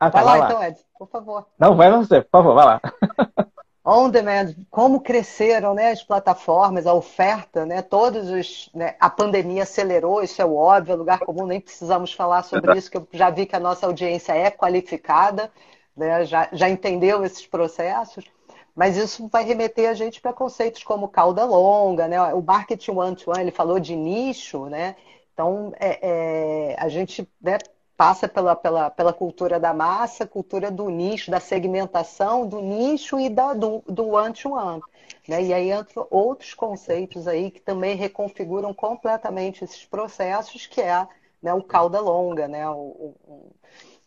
Ah, tá, vai, lá, vai lá, então, Edson, por favor. Não, vai você, por favor, vai lá. on demand, como cresceram né, as plataformas, a oferta, né, todos os, né, a pandemia acelerou, isso é óbvio, é lugar comum, nem precisamos falar sobre isso, que eu já vi que a nossa audiência é qualificada, né, já, já entendeu esses processos, mas isso vai remeter a gente para conceitos como cauda longa, né, o marketing one-to-one, -one, ele falou de nicho, né, então é, é, a gente né, passa pela, pela, pela cultura da massa, cultura do nicho, da segmentação do nicho e da, do, do one-to-one. Né? E aí entram outros conceitos aí que também reconfiguram completamente esses processos, que é né, o cauda longa, né? O, o,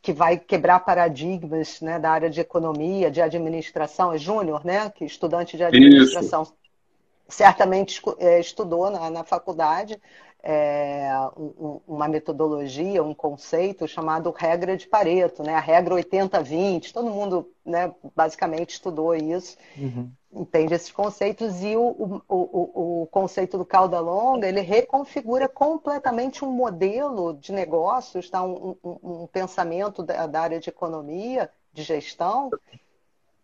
que vai quebrar paradigmas né, da área de economia, de administração. É Júnior, né? Que estudante de administração Isso. certamente é, estudou na, na faculdade é, um, uma metodologia, um conceito chamado regra de Pareto, né? a regra 80-20, todo mundo né, basicamente estudou isso, uhum. entende esses conceitos, e o, o, o, o conceito do cauda longa, ele reconfigura completamente um modelo de negócios, tá? um, um, um pensamento da, da área de economia, de gestão,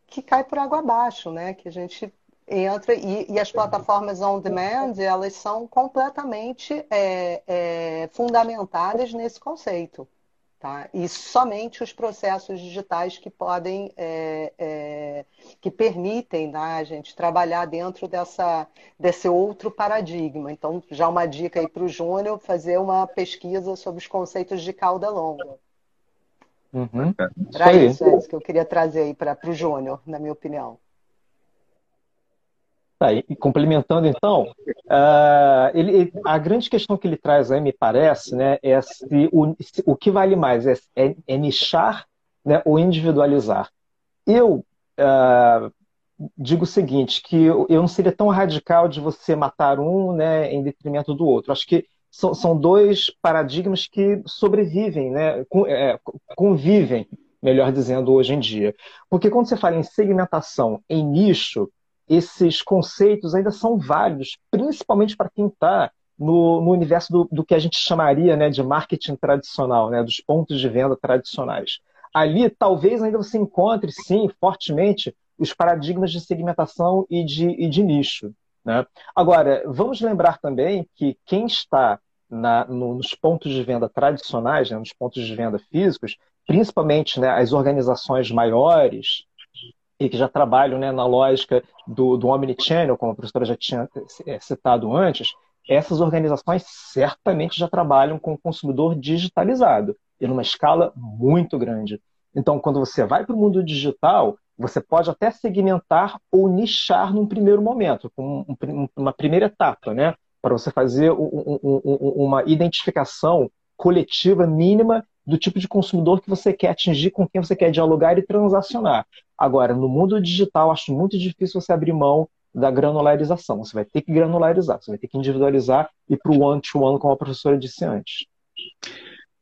que cai por água abaixo, né? que a gente entra e, e, as plataformas on demand elas são completamente é, é, fundamentadas nesse conceito tá? E somente os processos digitais que podem é, é que permitem né, a gente trabalhar dentro dessa desse outro paradigma. Então já uma dica aí para o Júnior fazer uma pesquisa sobre os conceitos de cauda longa. Uhum. Era isso, isso, isso que eu queria trazer aí para o Júnior na minha opinião Tá, e complementando então, uh, ele, a grande questão que ele traz aí, me parece, né, é se o, se, o que vale mais, é, é, é nichar né, ou individualizar. Eu uh, digo o seguinte, que eu, não seria tão radical de você matar um né, em detrimento do outro. Acho que são, são dois paradigmas que sobrevivem, né, é, convivem, melhor dizendo, hoje em dia. Porque quando você fala em segmentação, em nicho, esses conceitos ainda são válidos, principalmente para quem está no, no, universo do, do, que a gente chamaria né, de marketing tradicional, né, dos pontos de venda tradicionais. Ali, talvez ainda você encontre, sim, fortemente, os paradigmas de segmentação e de, e de nicho. Né? Agora, vamos lembrar também que quem está na, no, nos pontos de venda tradicionais, né, nos pontos de venda físicos, principalmente né, as organizações maiores, e que já trabalham né, na lógica do, do Omnichannel, como a professora já tinha é, citado antes, essas organizações certamente já trabalham com o consumidor digitalizado e numa escala muito grande. Então, quando você vai para o mundo digital, você pode até segmentar ou nichar num primeiro momento, com uma primeira etapa, né? Para você fazer uma identificação coletiva mínima do tipo de consumidor que você quer atingir, com quem você quer dialogar e transacionar. Agora, no mundo digital, acho muito difícil você abrir mão da granularização. Você vai ter que granularizar, você vai ter que individualizar e para o one-to-one, como a professora disse antes.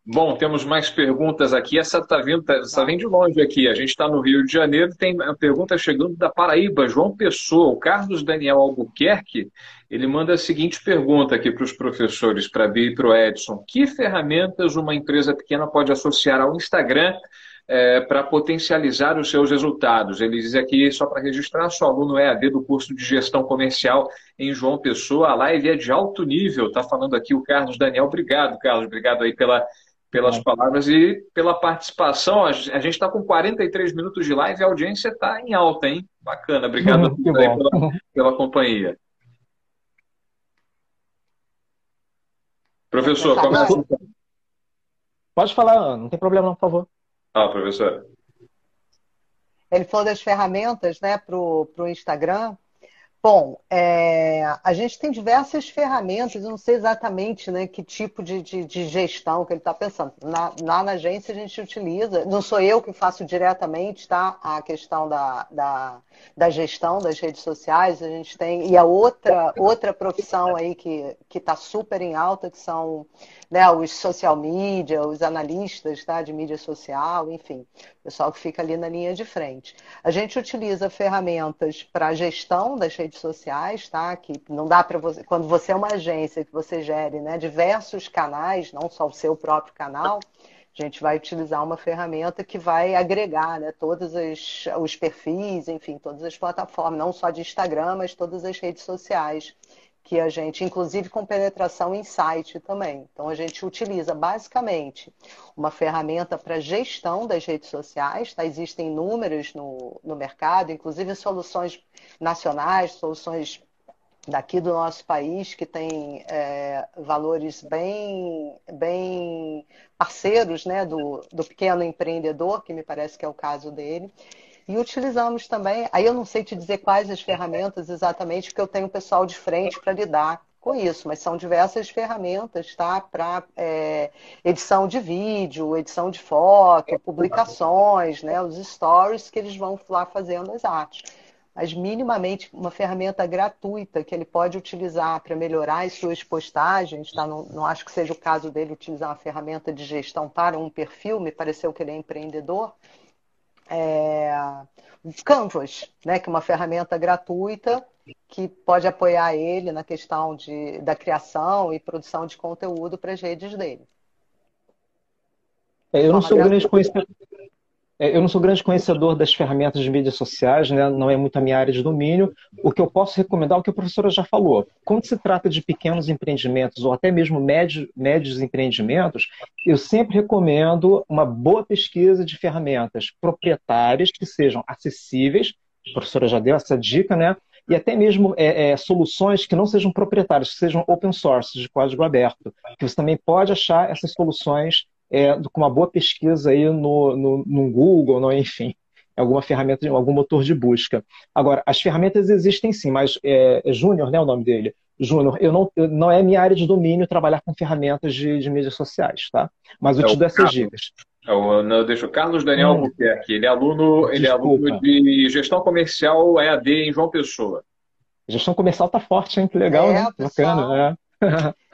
Bom, temos mais perguntas aqui. Essa está vindo, tá, essa vem de longe aqui. A gente está no Rio de Janeiro. Tem uma pergunta chegando da Paraíba, João Pessoa. O Carlos Daniel Albuquerque, ele manda a seguinte pergunta aqui para os professores, para a Bia e para o Edson. Que ferramentas uma empresa pequena pode associar ao Instagram é, para potencializar os seus resultados? Ele diz aqui, só para registrar, sou aluno EAD do curso de Gestão Comercial em João Pessoa. A live é de alto nível. Está falando aqui o Carlos Daniel. Obrigado, Carlos. Obrigado aí pela pelas palavras e pela participação. A gente está com 43 minutos de live e a audiência está em alta, hein? Bacana, obrigado pela, pela companhia. Professor, começa. Pode falar, não tem problema, não, por favor. Ah, professor. Ele falou das ferramentas né, para o Instagram. Bom, é, a gente tem diversas ferramentas, eu não sei exatamente né, que tipo de, de, de gestão que ele está pensando. Na, lá na agência a gente utiliza, não sou eu que faço diretamente tá, a questão da, da, da gestão das redes sociais, a gente tem, e a outra, outra profissão aí que está super em alta, que são né, os social media, os analistas tá, de mídia social, enfim, o pessoal que fica ali na linha de frente. A gente utiliza ferramentas para gestão das redes sociais, tá? Que não dá para você, quando você é uma agência que você gere né, diversos canais, não só o seu próprio canal, A gente vai utilizar uma ferramenta que vai agregar né, todos os, os perfis, enfim, todas as plataformas, não só de Instagram, mas todas as redes sociais que a gente, inclusive com penetração em site também. Então a gente utiliza basicamente uma ferramenta para gestão das redes sociais, tá? existem números no, no mercado, inclusive soluções nacionais, soluções daqui do nosso país que tem é, valores bem, bem parceiros né, do, do pequeno empreendedor, que me parece que é o caso dele. E utilizamos também, aí eu não sei te dizer quais as ferramentas exatamente, porque eu tenho pessoal de frente para lidar com isso, mas são diversas ferramentas, tá? Para é, edição de vídeo, edição de foto, publicações, né? Os stories que eles vão lá fazendo as artes. Mas minimamente uma ferramenta gratuita que ele pode utilizar para melhorar as suas postagens, tá? Não, não acho que seja o caso dele utilizar uma ferramenta de gestão para um perfil, me pareceu que ele é empreendedor é, Canvas, né, que é uma ferramenta gratuita que pode apoiar ele na questão de, da criação e produção de conteúdo para as redes dele. É, eu não sou grande conhecedor, eu não sou grande conhecedor das ferramentas de mídias sociais, né? não é muito a minha área de domínio. O que eu posso recomendar é o que a professora já falou. Quando se trata de pequenos empreendimentos ou até mesmo médios, médios empreendimentos, eu sempre recomendo uma boa pesquisa de ferramentas proprietárias que sejam acessíveis. A professora já deu essa dica, né? E até mesmo é, é, soluções que não sejam proprietárias, que sejam open source, de código aberto. Que você também pode achar essas soluções é, com uma boa pesquisa aí no, no, no Google, no, enfim, alguma ferramenta, algum motor de busca. Agora, as ferramentas existem sim, mas é, é Júnior, né, o nome dele? Júnior, eu não, eu, não é minha área de domínio trabalhar com ferramentas de, de mídias sociais, tá? Mas eu é te dou essas dicas. É o, não, deixa o Carlos Daniel hum. Albuquerque. Ele é aluno, ele é aluno de gestão comercial EAD em João Pessoa. Gestão comercial tá forte, hein? Que legal, é, né? Bacana, né?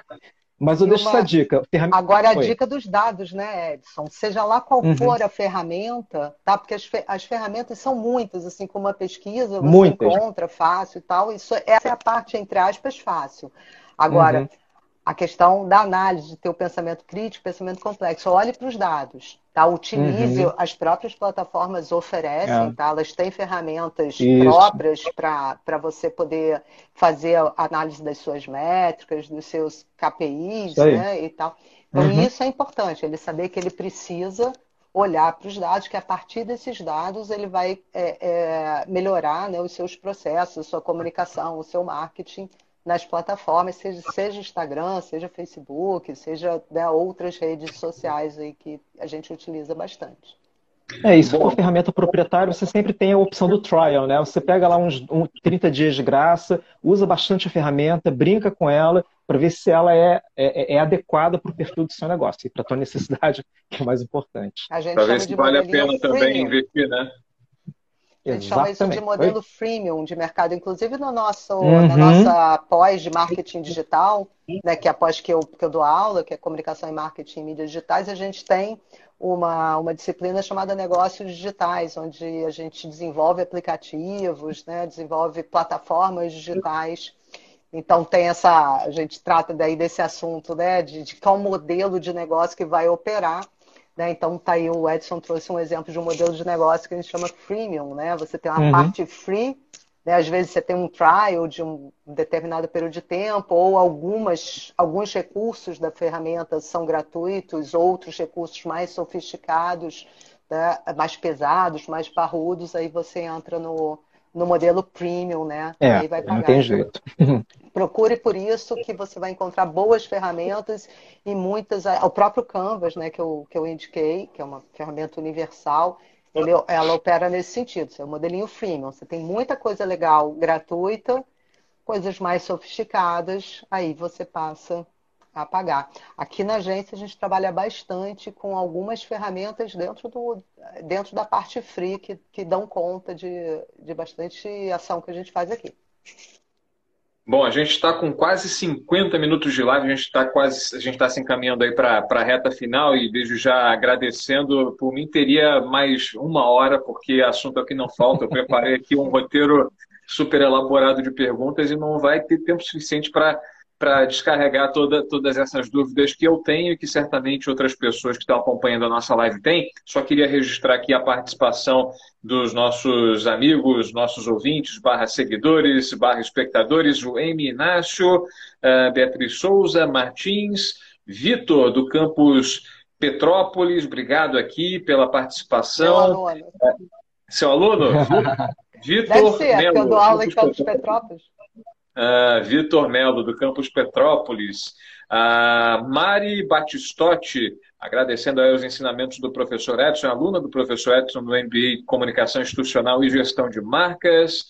Mas eu e deixo uma... essa dica. Agora a Oi. dica dos dados, né, Edson? Seja lá qual uhum. for a ferramenta, tá? Porque as, fe... as ferramentas são muitas, assim como a pesquisa, você muitas. encontra fácil e tal. Isso, essa é a parte, entre aspas, fácil. Agora, uhum a questão da análise, de ter o pensamento crítico, pensamento complexo. Olhe para os dados, tá? Utilize, uhum. as próprias plataformas oferecem, é. tá? Elas têm ferramentas Isso. próprias para você poder fazer a análise das suas métricas, dos seus KPIs, né? E tal. Então, uhum. isso é importante, ele saber que ele precisa olhar para os dados, que a partir desses dados ele vai é, é, melhorar né, os seus processos, sua comunicação, o seu marketing nas plataformas, seja, seja Instagram, seja Facebook, seja né, outras redes sociais aí que a gente utiliza bastante. É, isso com a ferramenta proprietária, você sempre tem a opção do trial, né? Você pega lá uns, uns 30 dias de graça, usa bastante a ferramenta, brinca com ela, para ver se ela é, é, é adequada para o perfil do seu negócio e para a tua necessidade, que é mais importante. Para ver se vale a pena também investir, né? A gente chama isso de modelo Oi? freemium de mercado. Inclusive no nosso, uhum. na nossa pós de marketing digital, né, que é a pós que eu, que eu dou aula, que é comunicação e marketing em mídias digitais, a gente tem uma, uma disciplina chamada negócios digitais, onde a gente desenvolve aplicativos, né, desenvolve plataformas digitais. Então tem essa, a gente trata daí desse assunto, né, de, de qual modelo de negócio que vai operar né? Então, tá aí, o Edson trouxe um exemplo de um modelo de negócio que a gente chama freemium. Né? Você tem uma uhum. parte free, né? às vezes você tem um trial de um determinado período de tempo, ou algumas, alguns recursos da ferramenta são gratuitos, outros recursos mais sofisticados, né? mais pesados, mais parrudos, aí você entra no, no modelo premium, né? É, Aí vai pagar. não tem jeito. Procure por isso que você vai encontrar boas ferramentas e muitas. O próprio Canvas, né, que eu, que eu indiquei, que é uma ferramenta universal, ele, ela opera nesse sentido. É o modelinho freemium. Você tem muita coisa legal gratuita, coisas mais sofisticadas, aí você passa a pagar. Aqui na agência a gente trabalha bastante com algumas ferramentas dentro, do, dentro da parte free que, que dão conta de, de bastante ação que a gente faz aqui. Bom, a gente está com quase 50 minutos de live, a gente está quase, a gente está se encaminhando aí para a reta final e vejo já agradecendo. Por mim teria mais uma hora, porque assunto aqui não falta. Eu preparei aqui um roteiro super elaborado de perguntas e não vai ter tempo suficiente para para descarregar toda, todas essas dúvidas que eu tenho e que certamente outras pessoas que estão acompanhando a nossa live têm. Só queria registrar aqui a participação dos nossos amigos, nossos ouvintes, barra seguidores, barra espectadores, o M. Inácio, Beatriz Souza, Martins, Vitor, do campus Petrópolis, obrigado aqui pela participação. Seu aluno? Vitor Deve ser, Melo, eu dou aula em Campus Petrópolis. Uh, Vitor Melo, do Campus Petrópolis. Uh, Mari Batistotti, agradecendo aí os ensinamentos do professor Edson, aluna do professor Edson do MBA Comunicação Institucional e Gestão de Marcas.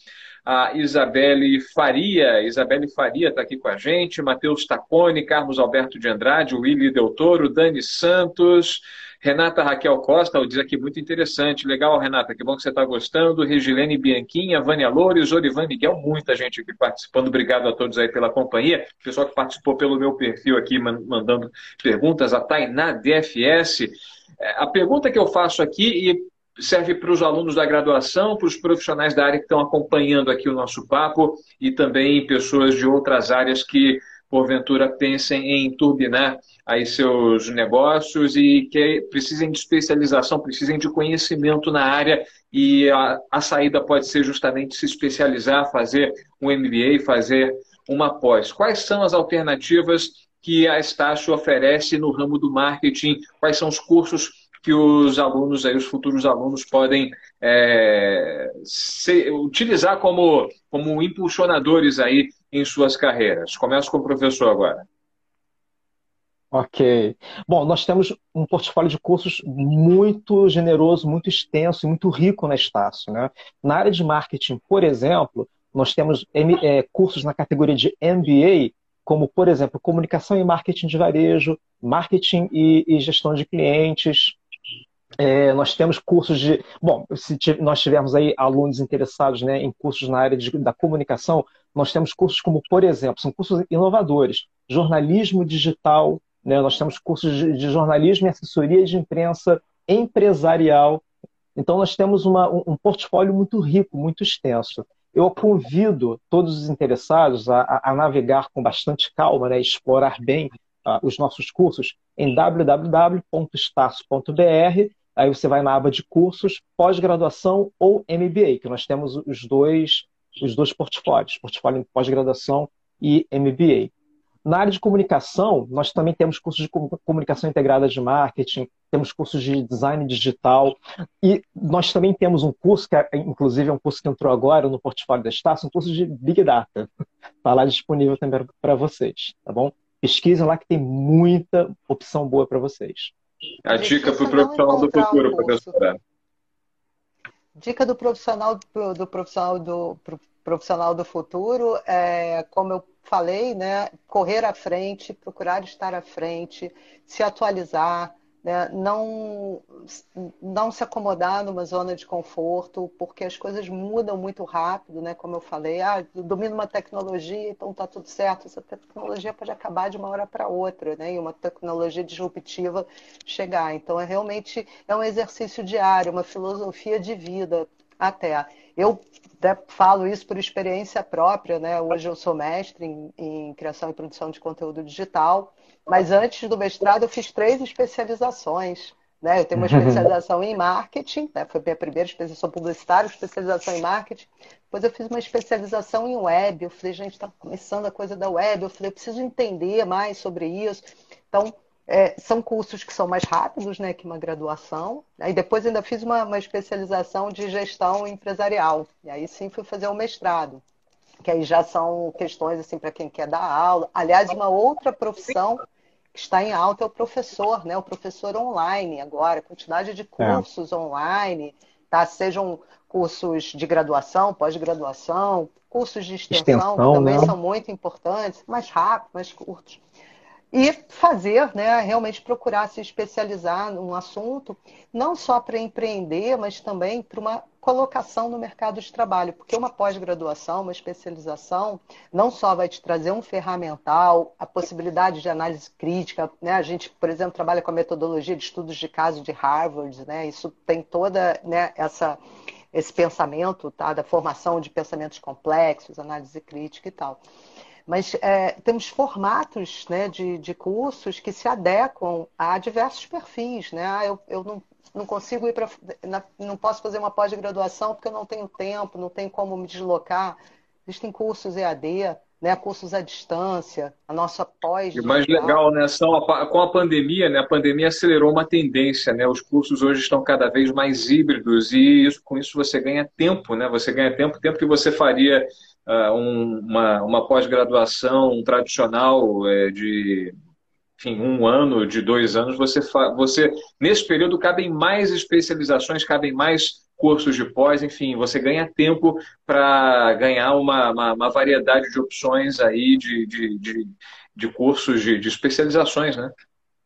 A Isabelle Faria, Isabelle Faria está aqui com a gente, Matheus Tacone, Carlos Alberto de Andrade, Willy Del Toro, Dani Santos, Renata Raquel Costa, diz aqui muito interessante. Legal, Renata, que bom que você está gostando. Regilene Bianquinha, Vânia Loures, Orivan Miguel, muita gente aqui participando. Obrigado a todos aí pela companhia. Pessoal que participou pelo meu perfil aqui, mandando perguntas. A Tainá DFS. É, a pergunta que eu faço aqui, e serve para os alunos da graduação, para os profissionais da área que estão acompanhando aqui o nosso papo e também pessoas de outras áreas que porventura pensem em turbinar aí seus negócios e que precisem de especialização, precisem de conhecimento na área e a, a saída pode ser justamente se especializar, fazer um MBA, fazer uma pós. Quais são as alternativas que a Estácio oferece no ramo do marketing? Quais são os cursos que os alunos, aí, os futuros alunos, podem é, utilizar como, como impulsionadores aí em suas carreiras? Começo com o professor agora. Ok. Bom, nós temos um portfólio de cursos muito generoso, muito extenso e muito rico na Estácio. Né? Na área de marketing, por exemplo, nós temos é, cursos na categoria de MBA, como, por exemplo, comunicação e marketing de varejo, marketing e, e gestão de clientes, é, nós temos cursos de. Bom, se nós tivermos aí alunos interessados né, em cursos na área de, da comunicação, nós temos cursos como, por exemplo, são cursos inovadores, jornalismo digital, né, nós temos cursos de, de jornalismo e assessoria de imprensa empresarial. Então, nós temos uma, um, um portfólio muito rico, muito extenso. Eu convido todos os interessados a, a, a navegar com bastante calma, né, explorar bem uh, os nossos cursos em www.staço.br Aí você vai na aba de cursos, pós-graduação ou MBA, que nós temos os dois, os dois portfólios, portfólio pós-graduação e MBA. Na área de comunicação, nós também temos cursos de comunicação integrada de marketing, temos cursos de design digital e nós também temos um curso, que é, inclusive é um curso que entrou agora no portfólio da Estácio, um curso de Big Data. Está lá disponível também para vocês, tá bom? Pesquisem lá que tem muita opção boa para vocês. A dica para o profissional do futuro, professora. Dica do profissional do profissional do profissional do futuro é, como eu falei, né, correr à frente, procurar estar à frente, se atualizar, né? não, não se acomodar numa zona de conforto, porque as coisas mudam muito rápido, né? como eu falei, ah, domino uma tecnologia, então está tudo certo. Essa tecnologia pode acabar de uma hora para outra, né? e uma tecnologia disruptiva chegar. Então, é realmente é um exercício diário, uma filosofia de vida até. Eu né, falo isso por experiência própria, né? Hoje eu sou mestre em, em criação e produção de conteúdo digital. Mas antes do mestrado eu fiz três especializações. Né? Eu tenho uma especialização em marketing, né? foi minha primeira especialização publicitária, especialização em marketing. Depois eu fiz uma especialização em web. Eu falei, gente, está começando a coisa da web. Eu falei, eu preciso entender mais sobre isso. Então, é, são cursos que são mais rápidos né, que uma graduação. Aí depois ainda fiz uma, uma especialização de gestão empresarial. E aí sim fui fazer o mestrado que aí já são questões assim para quem quer dar aula. Aliás, uma outra profissão que está em alta é o professor, né? O professor online agora, quantidade de é. cursos é. online, tá? Sejam cursos de graduação, pós-graduação, cursos de extensão, extensão que também né? são muito importantes, mais rápidos, mais curtos. E fazer, né, realmente procurar se especializar num assunto, não só para empreender, mas também para uma colocação no mercado de trabalho, porque uma pós-graduação, uma especialização, não só vai te trazer um ferramental, a possibilidade de análise crítica, né? A gente, por exemplo, trabalha com a metodologia de estudos de caso de Harvard, né? Isso tem toda, né, essa esse pensamento, tá, da formação de pensamentos complexos, análise crítica e tal. Mas é, temos formatos né, de, de cursos que se adequam a diversos perfis. Né? Ah, eu, eu não, não consigo ir para. Não posso fazer uma pós-graduação porque eu não tenho tempo, não tenho como me deslocar. Existem cursos EAD, né, cursos à distância, a nossa pós. E mais legal, né, são a, com a pandemia, né, a pandemia acelerou uma tendência, né, os cursos hoje estão cada vez mais híbridos e isso, com isso você ganha tempo, né, você ganha tempo, tempo que você faria uh, um, uma, uma pós-graduação tradicional é, de enfim, um ano, de dois anos, você, você nesse período cabem mais especializações, cabem mais cursos de pós, enfim, você ganha tempo para ganhar uma, uma, uma, variedade de opções aí de, de, de, de cursos de, de especializações, né?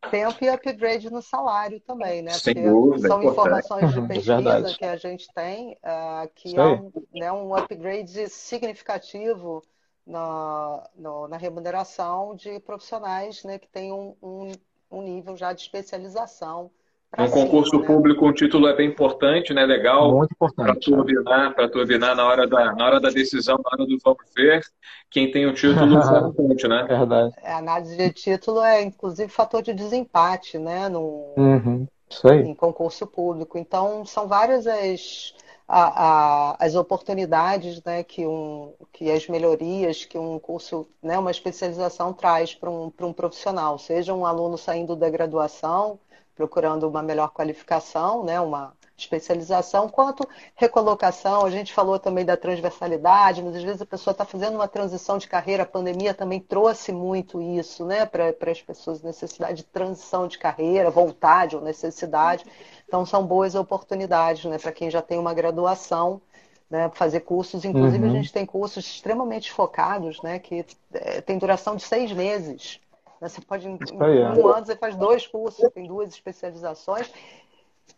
tempo e upgrade no salário também, né? Sem Porque dúvida, são informações de pesquisa que a gente tem, uh, que é um, né, um upgrade significativo na, no, na remuneração de profissionais né, que têm um, um, um nível já de especialização um concurso né? público, um título é bem importante, né? Legal. Muito importante. Para turbinar, para turbinar na hora da na hora da decisão, na hora do vamos ver, quem tem o título é importante, né? Verdade. É, a análise de título é inclusive fator de desempate, né? No, uhum. Isso aí. Em concurso público. Então são várias as a, a, as oportunidades, né? Que um que as melhorias que um curso, né? Uma especialização traz para um um profissional, seja um aluno saindo da graduação procurando uma melhor qualificação, né, uma especialização, quanto recolocação. A gente falou também da transversalidade, mas às vezes a pessoa está fazendo uma transição de carreira, a pandemia também trouxe muito isso né, para as pessoas, necessidade de transição de carreira, vontade ou necessidade. Então, são boas oportunidades né, para quem já tem uma graduação. Né, fazer cursos, inclusive uhum. a gente tem cursos extremamente focados, né, que é, tem duração de seis meses. Você pode, em é. um ano, você faz dois cursos, tem duas especializações.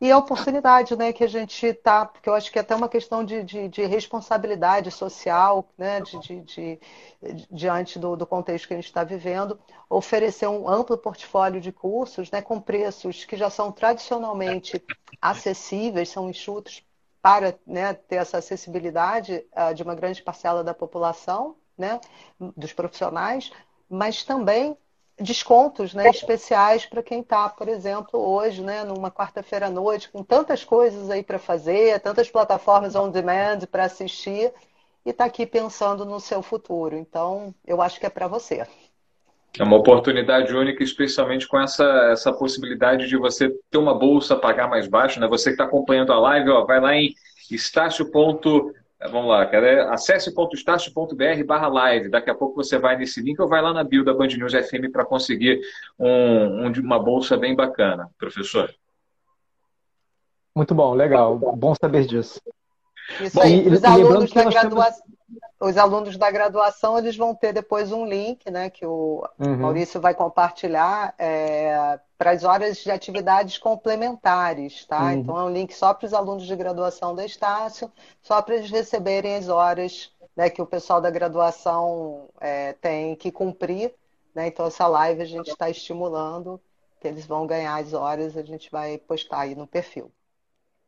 E a oportunidade né, que a gente está, porque eu acho que é até uma questão de, de, de responsabilidade social, né, de, diante do, do, contexto que a gente está vivendo, oferecer um amplo portfólio de cursos né, com preços que já são tradicionalmente acessíveis, são enxutos para né, ter essa acessibilidade uh, de uma grande parcela da população, né, dos profissionais, mas também descontos né, especiais para quem está, por exemplo, hoje, né, numa quarta-feira à noite, com tantas coisas aí para fazer, tantas plataformas on demand para assistir, e está aqui pensando no seu futuro. Então, eu acho que é para você. É uma oportunidade única, especialmente com essa, essa possibilidade de você ter uma bolsa pagar mais baixo. Né? Você que está acompanhando a live, ó, vai lá em estácio.com é, vamos lá, cara. Acesse.estácio.br barra live. Daqui a pouco você vai nesse link ou vai lá na bio da Band News FM para conseguir um, um, uma bolsa bem bacana, professor. Muito bom, legal. Bom saber disso. Isso bom, aí. Os alunos, da graduação, temos... os alunos da graduação eles vão ter depois um link, né, que o uhum. Maurício vai compartilhar é, para as horas de atividades complementares, tá? Uhum. Então é um link só para os alunos de graduação da Estácio, só para eles receberem as horas né, que o pessoal da graduação é, tem que cumprir. Né? Então essa live a gente está estimulando que eles vão ganhar as horas, a gente vai postar aí no perfil.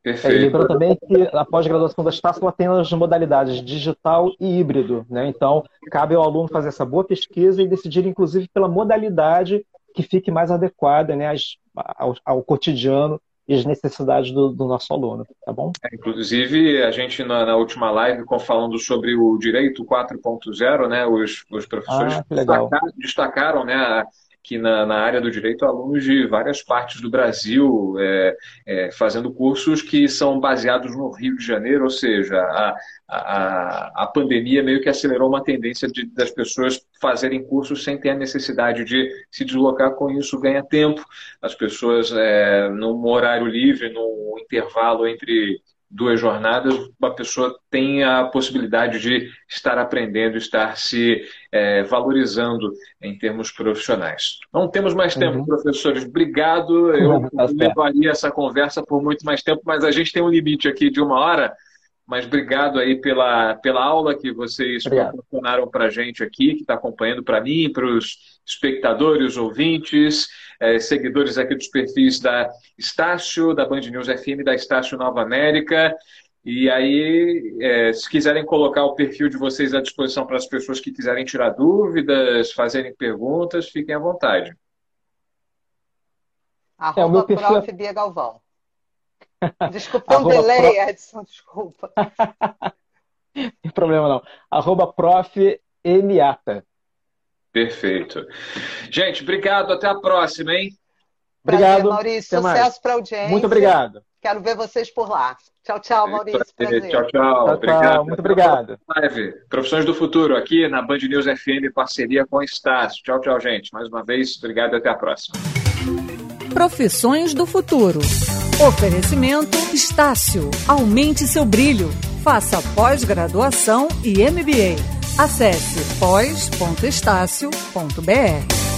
Perfeito. É, lembrando também que a pós-graduação da Estácio ela tem as modalidades digital e híbrido. Né? Então, cabe ao aluno fazer essa boa pesquisa e decidir, inclusive, pela modalidade que fique mais adequada né, ao, ao cotidiano e às necessidades do, do, nosso aluno, tá bom? É, inclusive, a gente na, na, última live, falando sobre o direito 4.0, né, os, os professores ah, destacaram, destacaram né, que na, na, área do direito alunos de várias partes do Brasil é, é, fazendo cursos que são baseados no Rio de Janeiro, ou seja, a, a, a pandemia meio que acelerou uma tendência de, das pessoas fazerem cursos sem ter a necessidade de se deslocar, com isso ganha tempo. As pessoas, é, num horário livre, no intervalo entre duas jornadas, uma pessoa tem a possibilidade de estar aprendendo, estar se é, valorizando em termos profissionais. Não temos mais tempo, uhum. professores. Obrigado. Eu tá levaria essa conversa por muito mais tempo, mas a gente tem um limite aqui de uma hora. Mas obrigado aí pela, pela aula que vocês obrigado. proporcionaram para a gente aqui, que está acompanhando para mim, para os espectadores, ouvintes, é, seguidores aqui dos perfis da Estácio, da Band News FM, da Estácio Nova América. E aí, é, se quiserem colocar o perfil de vocês à disposição para as pessoas que quiserem tirar dúvidas, fazerem perguntas, fiquem à vontade. Arroba é, o meu perfil... É prof. Bia Galvão. Desculpa, um delay, pro... Edson, desculpa. não tem problema não. Arroba prof. Emiata. Perfeito. Gente, obrigado. Até a próxima, hein? Obrigado. Prazer, Maurício. Até sucesso para a audiência. Muito obrigado. Quero ver vocês por lá. Tchau, tchau, Maurício. Prazer. Tchau, tchau. tchau obrigado. Muito obrigado. Live. Profissões do Futuro, aqui na Band News FM, parceria com a Estácio. Tchau, tchau, gente. Mais uma vez, obrigado e até a próxima. Profissões do Futuro. Oferecimento Estácio. Aumente seu brilho. Faça pós-graduação e MBA. Acesse pós.estácio.br.